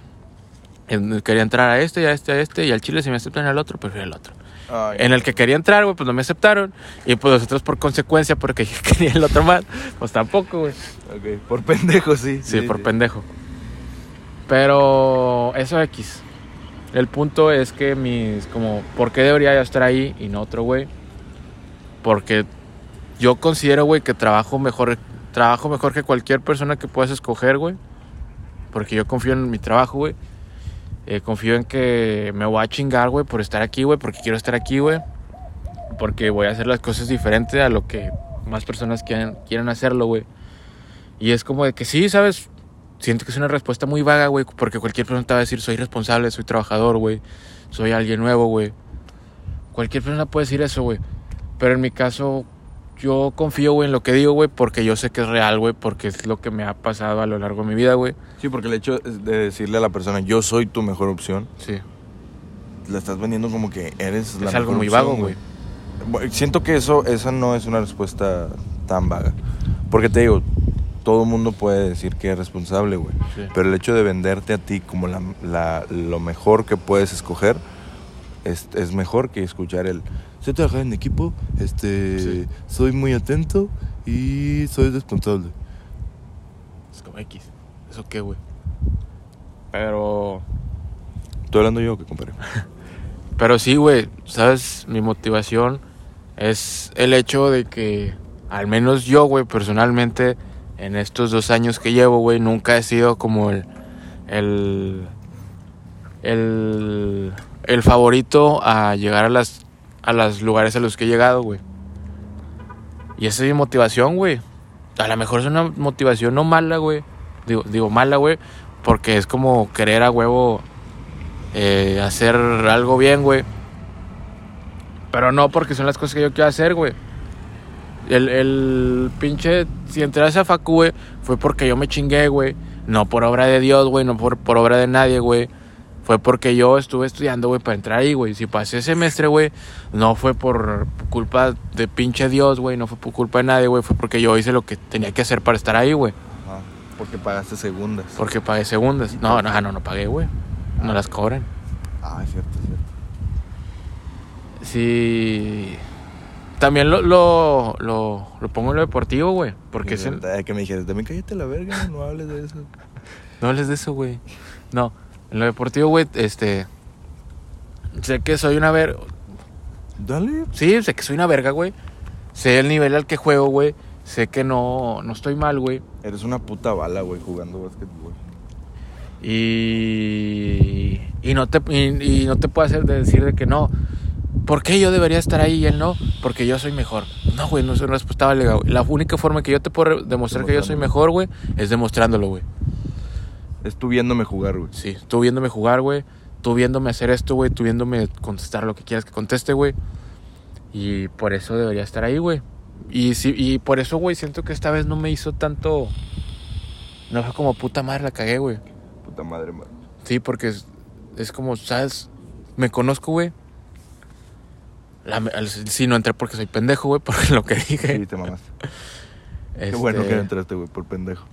en- Quería entrar a este, y a este, a este. Y al chile, si me aceptan al otro, prefiero el otro. Ay, En el que quería entrar, güey, pues no me aceptaron. Y pues los otros, por consecuencia, porque *laughs* yo quería el otro más, pues tampoco, güey. ok, Por pendejo, sí. Sí, por pendejo. Pero eso X. El punto es que mis, como, ¿por qué debería yo estar ahí y no otro güey? Porque yo considero, güey, que trabajo mejor, trabajo mejor que cualquier persona que puedas escoger, güey. Porque yo confío en mi trabajo, güey. Eh, confío en que me voy a chingar, güey, por estar aquí, güey, porque quiero estar aquí, güey. Porque voy a hacer las cosas diferentes a lo que más personas quieran, quieran hacerlo, güey. Y es como de que sí, ¿sabes? Siento que es una respuesta muy vaga, güey, porque cualquier persona te va a decir, soy responsable, soy trabajador, güey, soy alguien nuevo, güey. Cualquier persona puede decir eso, güey. Pero en mi caso, yo confío, güey, en lo que digo, güey, porque yo sé que es real, güey, porque es lo que me ha pasado a lo largo de mi vida, güey. Sí, porque el hecho de decirle a la persona, yo soy tu mejor opción, Sí. la estás vendiendo como que eres la es algo mejor muy opción, vago, güey. Siento que eso, esa no es una respuesta tan vaga. Porque te digo, todo el mundo puede decir que es responsable, güey. Sí. Pero el hecho de venderte a ti como la, la- lo mejor que puedes escoger es, es mejor que escuchar el sé trabajar en equipo, este Sí. soy muy atento y soy responsable. Es como X. ¿Eso qué, güey? Pero... Estoy hablando yo que compadre. *laughs* Pero sí, güey, sabes, mi motivación es el hecho de que, al menos yo, güey, personalmente, en estos dos años que llevo, güey, nunca he sido como el, el, el, el favorito a llegar a las, a los lugares a los que he llegado, güey. Y esa es mi motivación, güey. A lo mejor es una motivación no mala, güey. Digo, digo mala, güey, porque es como querer a huevo eh, hacer algo bien, güey. Pero no porque son las cosas que yo quiero hacer, güey. El, el pinche, si entré a esa facu, güey, fue porque yo me chingué, güey. No por obra de Dios, güey, no por, por obra de nadie, güey. Fue porque yo estuve estudiando, güey, para entrar ahí, güey. Si pasé semestre, güey, no fue por culpa de pinche Dios, güey. No fue por culpa de nadie, güey. Fue porque yo hice lo que tenía que hacer para estar ahí, güey. Ajá. Porque pagaste segundas. Porque pagué segundas. No, no, no, no pagué, güey. No Ah. las cobran. Ah, es cierto, es cierto. Sí. También lo, lo, lo, lo pongo en lo deportivo, güey. Porque es Eh, que me dijeras, también cállate la verga, no hables de eso. *laughs* No hables de eso, güey. No, en lo deportivo, güey, este. Sé que soy una ver. Dale. Sí, sé que soy una verga, güey. Sé el nivel al que juego, güey. Sé que no, no estoy mal, güey. Eres una puta bala, güey, jugando básquetbol. Y. Y no te, y, y no te puedo hacer de decir de que no. ¿Por qué yo debería estar ahí y él no? Porque yo soy mejor. No, güey, no es una respuesta válida, güey. La única forma que yo te puedo demostrar que yo soy mejor, güey, es demostrándolo, güey. Es tú viéndome jugar, güey. Sí, tú viéndome jugar, güey. Tú viéndome hacer esto, güey. Tú viéndome contestar lo que quieras que conteste, güey. Y por eso debería estar ahí, güey. Y, sí, y por eso, güey, siento que esta vez no me hizo tanto... No fue como puta madre la cagué, güey. Puta madre, man. Sí, porque es, es como, ¿sabes? Me conozco, güey. Sí, no entré porque soy pendejo, güey, *laughs* por lo que dije. Sí, te mamaste. Qué Este, bueno que no entraste, güey, por pendejo.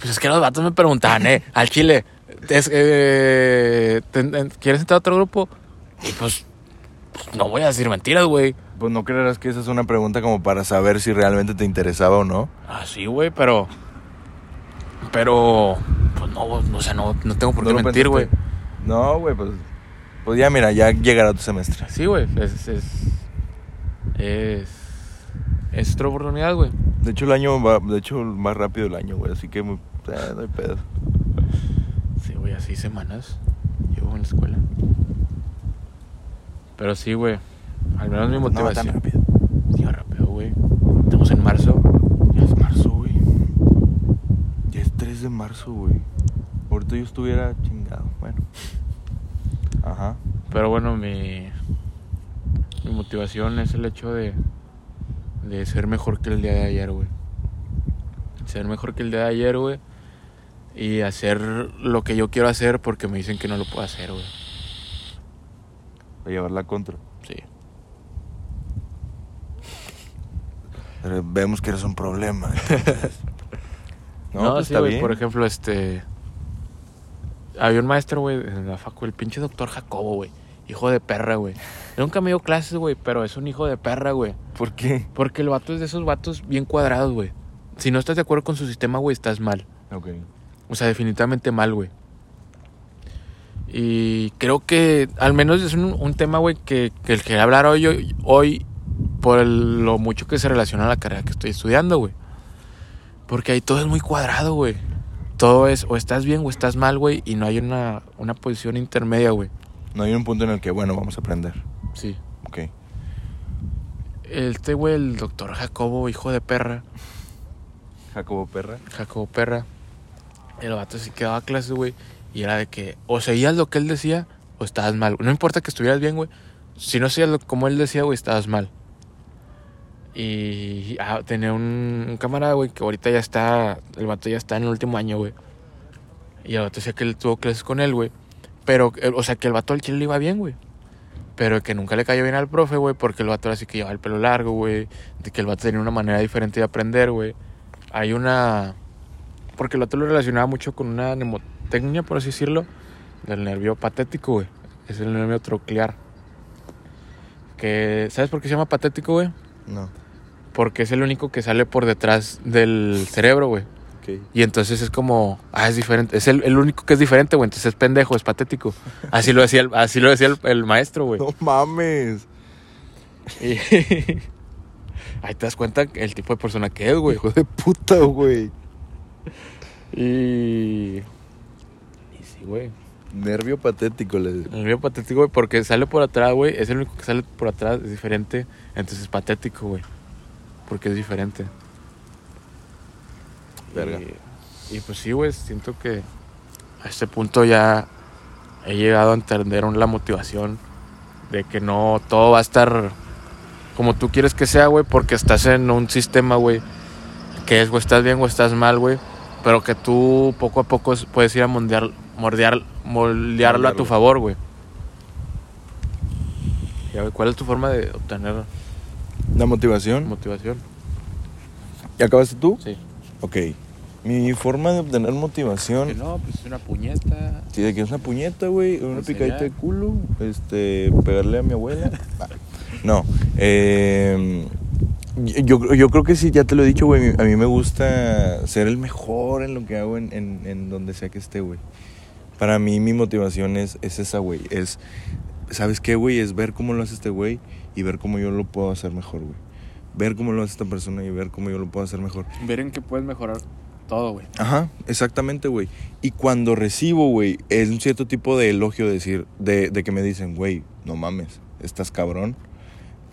Pues es que los vatos me preguntaban, ¿eh? Al chile, es, eh, ten- en- ¿quieres entrar a otro grupo? Y pues, pues, no voy a decir mentiras, güey. Pues no creerás que esa es una pregunta como para saber si realmente te interesaba o no. Ah, sí, güey, pero. Pero. Pues no, o sea, no, no tengo por qué ¿No lo mentir, güey. No, güey, pues. Pues ya, mira, ya llegará tu semestre. Sí, güey, es. Es. Es, es otra oportunidad, güey. De hecho, el año va. De hecho, más rápido el año, güey. Así que. Eh, no hay pedo. Sí, güey, así semanas llevo en la escuela. Pero sí, güey. Al menos mi No, tan motivación. rápido. Sí, va rápido, güey. Estamos en marzo. Ya es marzo, güey. Ya es 3 de marzo, güey. Ahorita yo estuviera chingado. Bueno. Ajá. Pero bueno, mi, mi motivación es el hecho de, de ser mejor que el día de ayer, güey. Ser mejor que el día de ayer, güey. Y hacer lo que yo quiero hacer porque me dicen que no lo puedo hacer, güey. Para llevarla contra. Sí. Pero vemos que eres un problema. *laughs* entonces. No, pues sí, está güey. bien. Por ejemplo, este. Había un maestro, güey, en la facu, el pinche doctor Jacobo, güey. Hijo de perra, güey. Nunca me dio clases, güey, pero es un hijo de perra, güey. ¿Por qué? Porque el vato es de esos vatos bien cuadrados, güey. Si no estás de acuerdo con su sistema, güey, estás mal. Ok. O sea, definitivamente mal, güey. Y creo que al menos es un, un tema, güey, que, que el que hablar hoy, hoy, hoy por el- lo mucho que se relaciona a la carrera que estoy estudiando, güey. Porque ahí todo es muy cuadrado, güey. Todo es o estás bien o estás mal, güey, y no hay una, una posición intermedia, güey. No hay un punto en el que, bueno, vamos a aprender. Sí. Ok. Este, güey, el doctor Jacobo, hijo de perra, Jacobo Perra. Jacobo Perra, el vato sí que daba clases, güey, y era de que o seguías lo que él decía o estabas mal. No importa que estuvieras bien, güey. Si no hacías lo como él decía, güey, estabas mal. Y ah, tenía un, un camarada, güey, que ahorita ya está, el vato ya está en el último año, güey. Y el vato decía que él tuvo clases con él, güey. Pero, eh, o sea, que el vato al chile le iba bien, güey. Pero que nunca le cayó bien al profe, güey, porque el vato era así que llevaba el pelo largo, güey. De que el vato tenía una manera diferente de aprender, güey. Hay una... Porque el vato lo relacionaba mucho con una mnemotecnia, por así decirlo, del nervio patético, güey. Es el nervio troclear. Que, ¿sabes por qué se llama patético, güey? No. Porque es el único que sale por detrás del cerebro, güey. Ok. Y entonces es como, ah, es diferente. Es el, el único que es diferente, güey. Entonces es pendejo, es patético. Así lo decía el, así lo decía el, el maestro, güey. No mames. *laughs* Y ahí te das cuenta el tipo de persona que es, güey. Hijo de puta, güey. Y. Y sí, güey. Nervio patético, le El nervio patético, güey, porque sale por atrás, güey. Es el único que sale por atrás, es diferente. Entonces es patético, güey. Porque es diferente. Verga. Y, y pues sí, güey, siento que a este punto ya he llegado a entender la motivación de que no todo va a estar como tú quieres que sea, güey, porque estás en un sistema, güey, que es o estás bien o estás mal, güey. Pero que tú poco a poco es- puedes ir a moldear, moldear, moldearlo a tu favor, güey. ¿cuál es tu forma de obtener La motivación. motivación? ¿Ya acabaste tú? Sí. Ok. Mi forma de obtener motivación. Que no, pues una puñeta. Si de que es una puñeta, güey, una Enseñar. picadita de culo, este, pegarle a mi abuela. *laughs* No, eh, yo, yo creo que sí, ya te lo he dicho, güey, a mí me gusta ser el mejor en lo que hago en, en, en donde sea que esté, güey. Para mí mi motivación es, es esa, güey, es, ¿sabes qué, güey? Es ver cómo lo hace este güey y ver cómo yo lo puedo hacer mejor, güey. Ver cómo lo hace esta persona y ver cómo yo lo puedo hacer mejor. Ver en qué puedes mejorar todo, güey. Ajá, exactamente, güey. Y cuando recibo, güey, es un cierto tipo de elogio decir, de, de que me dicen, güey, no mames, estás cabrón.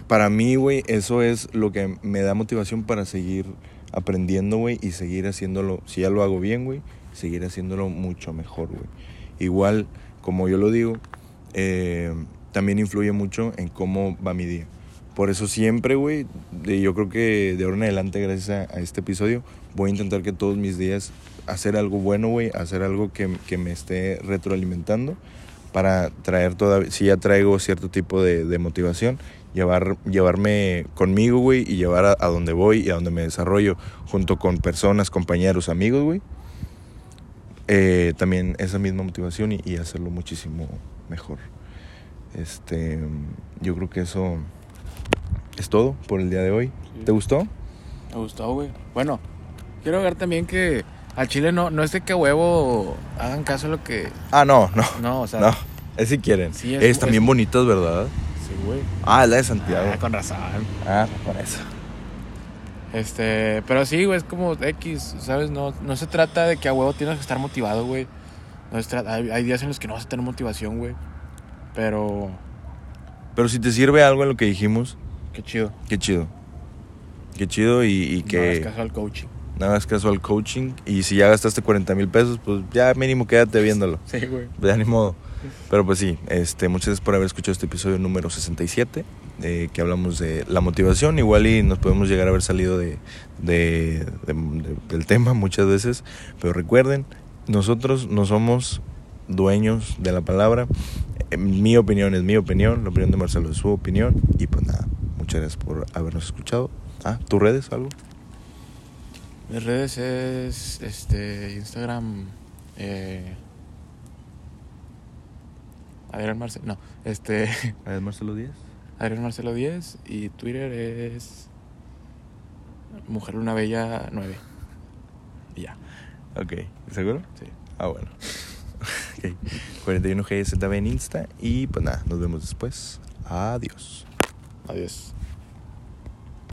Para mí, güey, eso es lo que me da motivación para seguir aprendiendo, güey, y seguir haciéndolo, si ya lo hago bien, güey, seguir haciéndolo mucho mejor, güey. Igual, como yo lo digo, eh, también influye mucho en cómo va mi día. Por eso siempre, güey, yo creo que de ahora en adelante, gracias a, a este episodio, voy a intentar que todos mis días hacer algo bueno, güey, hacer algo que, que me esté retroalimentando para traer todavía, si ya traigo cierto tipo de, de motivación, llevar, llevarme conmigo, güey, y llevar a, a donde voy y a donde me desarrollo, junto con personas, compañeros, amigos, güey, eh, también esa misma motivación y, y hacerlo muchísimo mejor. Este, yo creo que eso es todo por el día de hoy. Sí. ¿Te gustó? Me gustó, güey. Bueno, quiero ver también que al chile no, no es de que a huevo hagan caso a lo que. Ah, no, no, No, o sea. no. Es si quieren. Sí, es- es- bien bonitas, ¿verdad? Sí, güey. Ah, es la de Santiago. Ah, con razón. Ah, por eso. Este, pero sí, güey, es como X, ¿sabes? No, no se trata de que a huevo tienes que estar motivado, güey. No se trata- hay, hay días en los que no vas a tener motivación, güey. Pero, Pero si te sirve algo en lo que dijimos, qué chido. qué chido. Qué chido y, y No que hagas caso al coaching. No hagas caso al coaching. Y si ya gastaste 40 mil pesos, pues ya mínimo quédate viéndolo. Sí, güey. Ya ni modo. Pero pues sí, este, muchas gracias por haber escuchado este episodio número 67, eh, que hablamos de la motivación. Igual y nos podemos llegar a haber salido de, de- de- de- del tema muchas veces. Pero recuerden, nosotros no somos dueños de la palabra. Eh, mi opinión es mi opinión, la opinión de Marcelo es su opinión. Y pues nada, muchas gracias por habernos escuchado. Ah, ¿tus redes algo? Mis redes es, este, Instagram, eh... Adrián Marcelo, no, este, A ver, Marcelo Díaz. Adrián Marcelo 10 y Twitter es Mujer Luna Bella 9. Y ya, Ok, ¿seguro? sí. Ah, bueno. *laughs* Ok. 41GZB en Insta. Y pues nada, nos vemos después. Adiós. Adiós.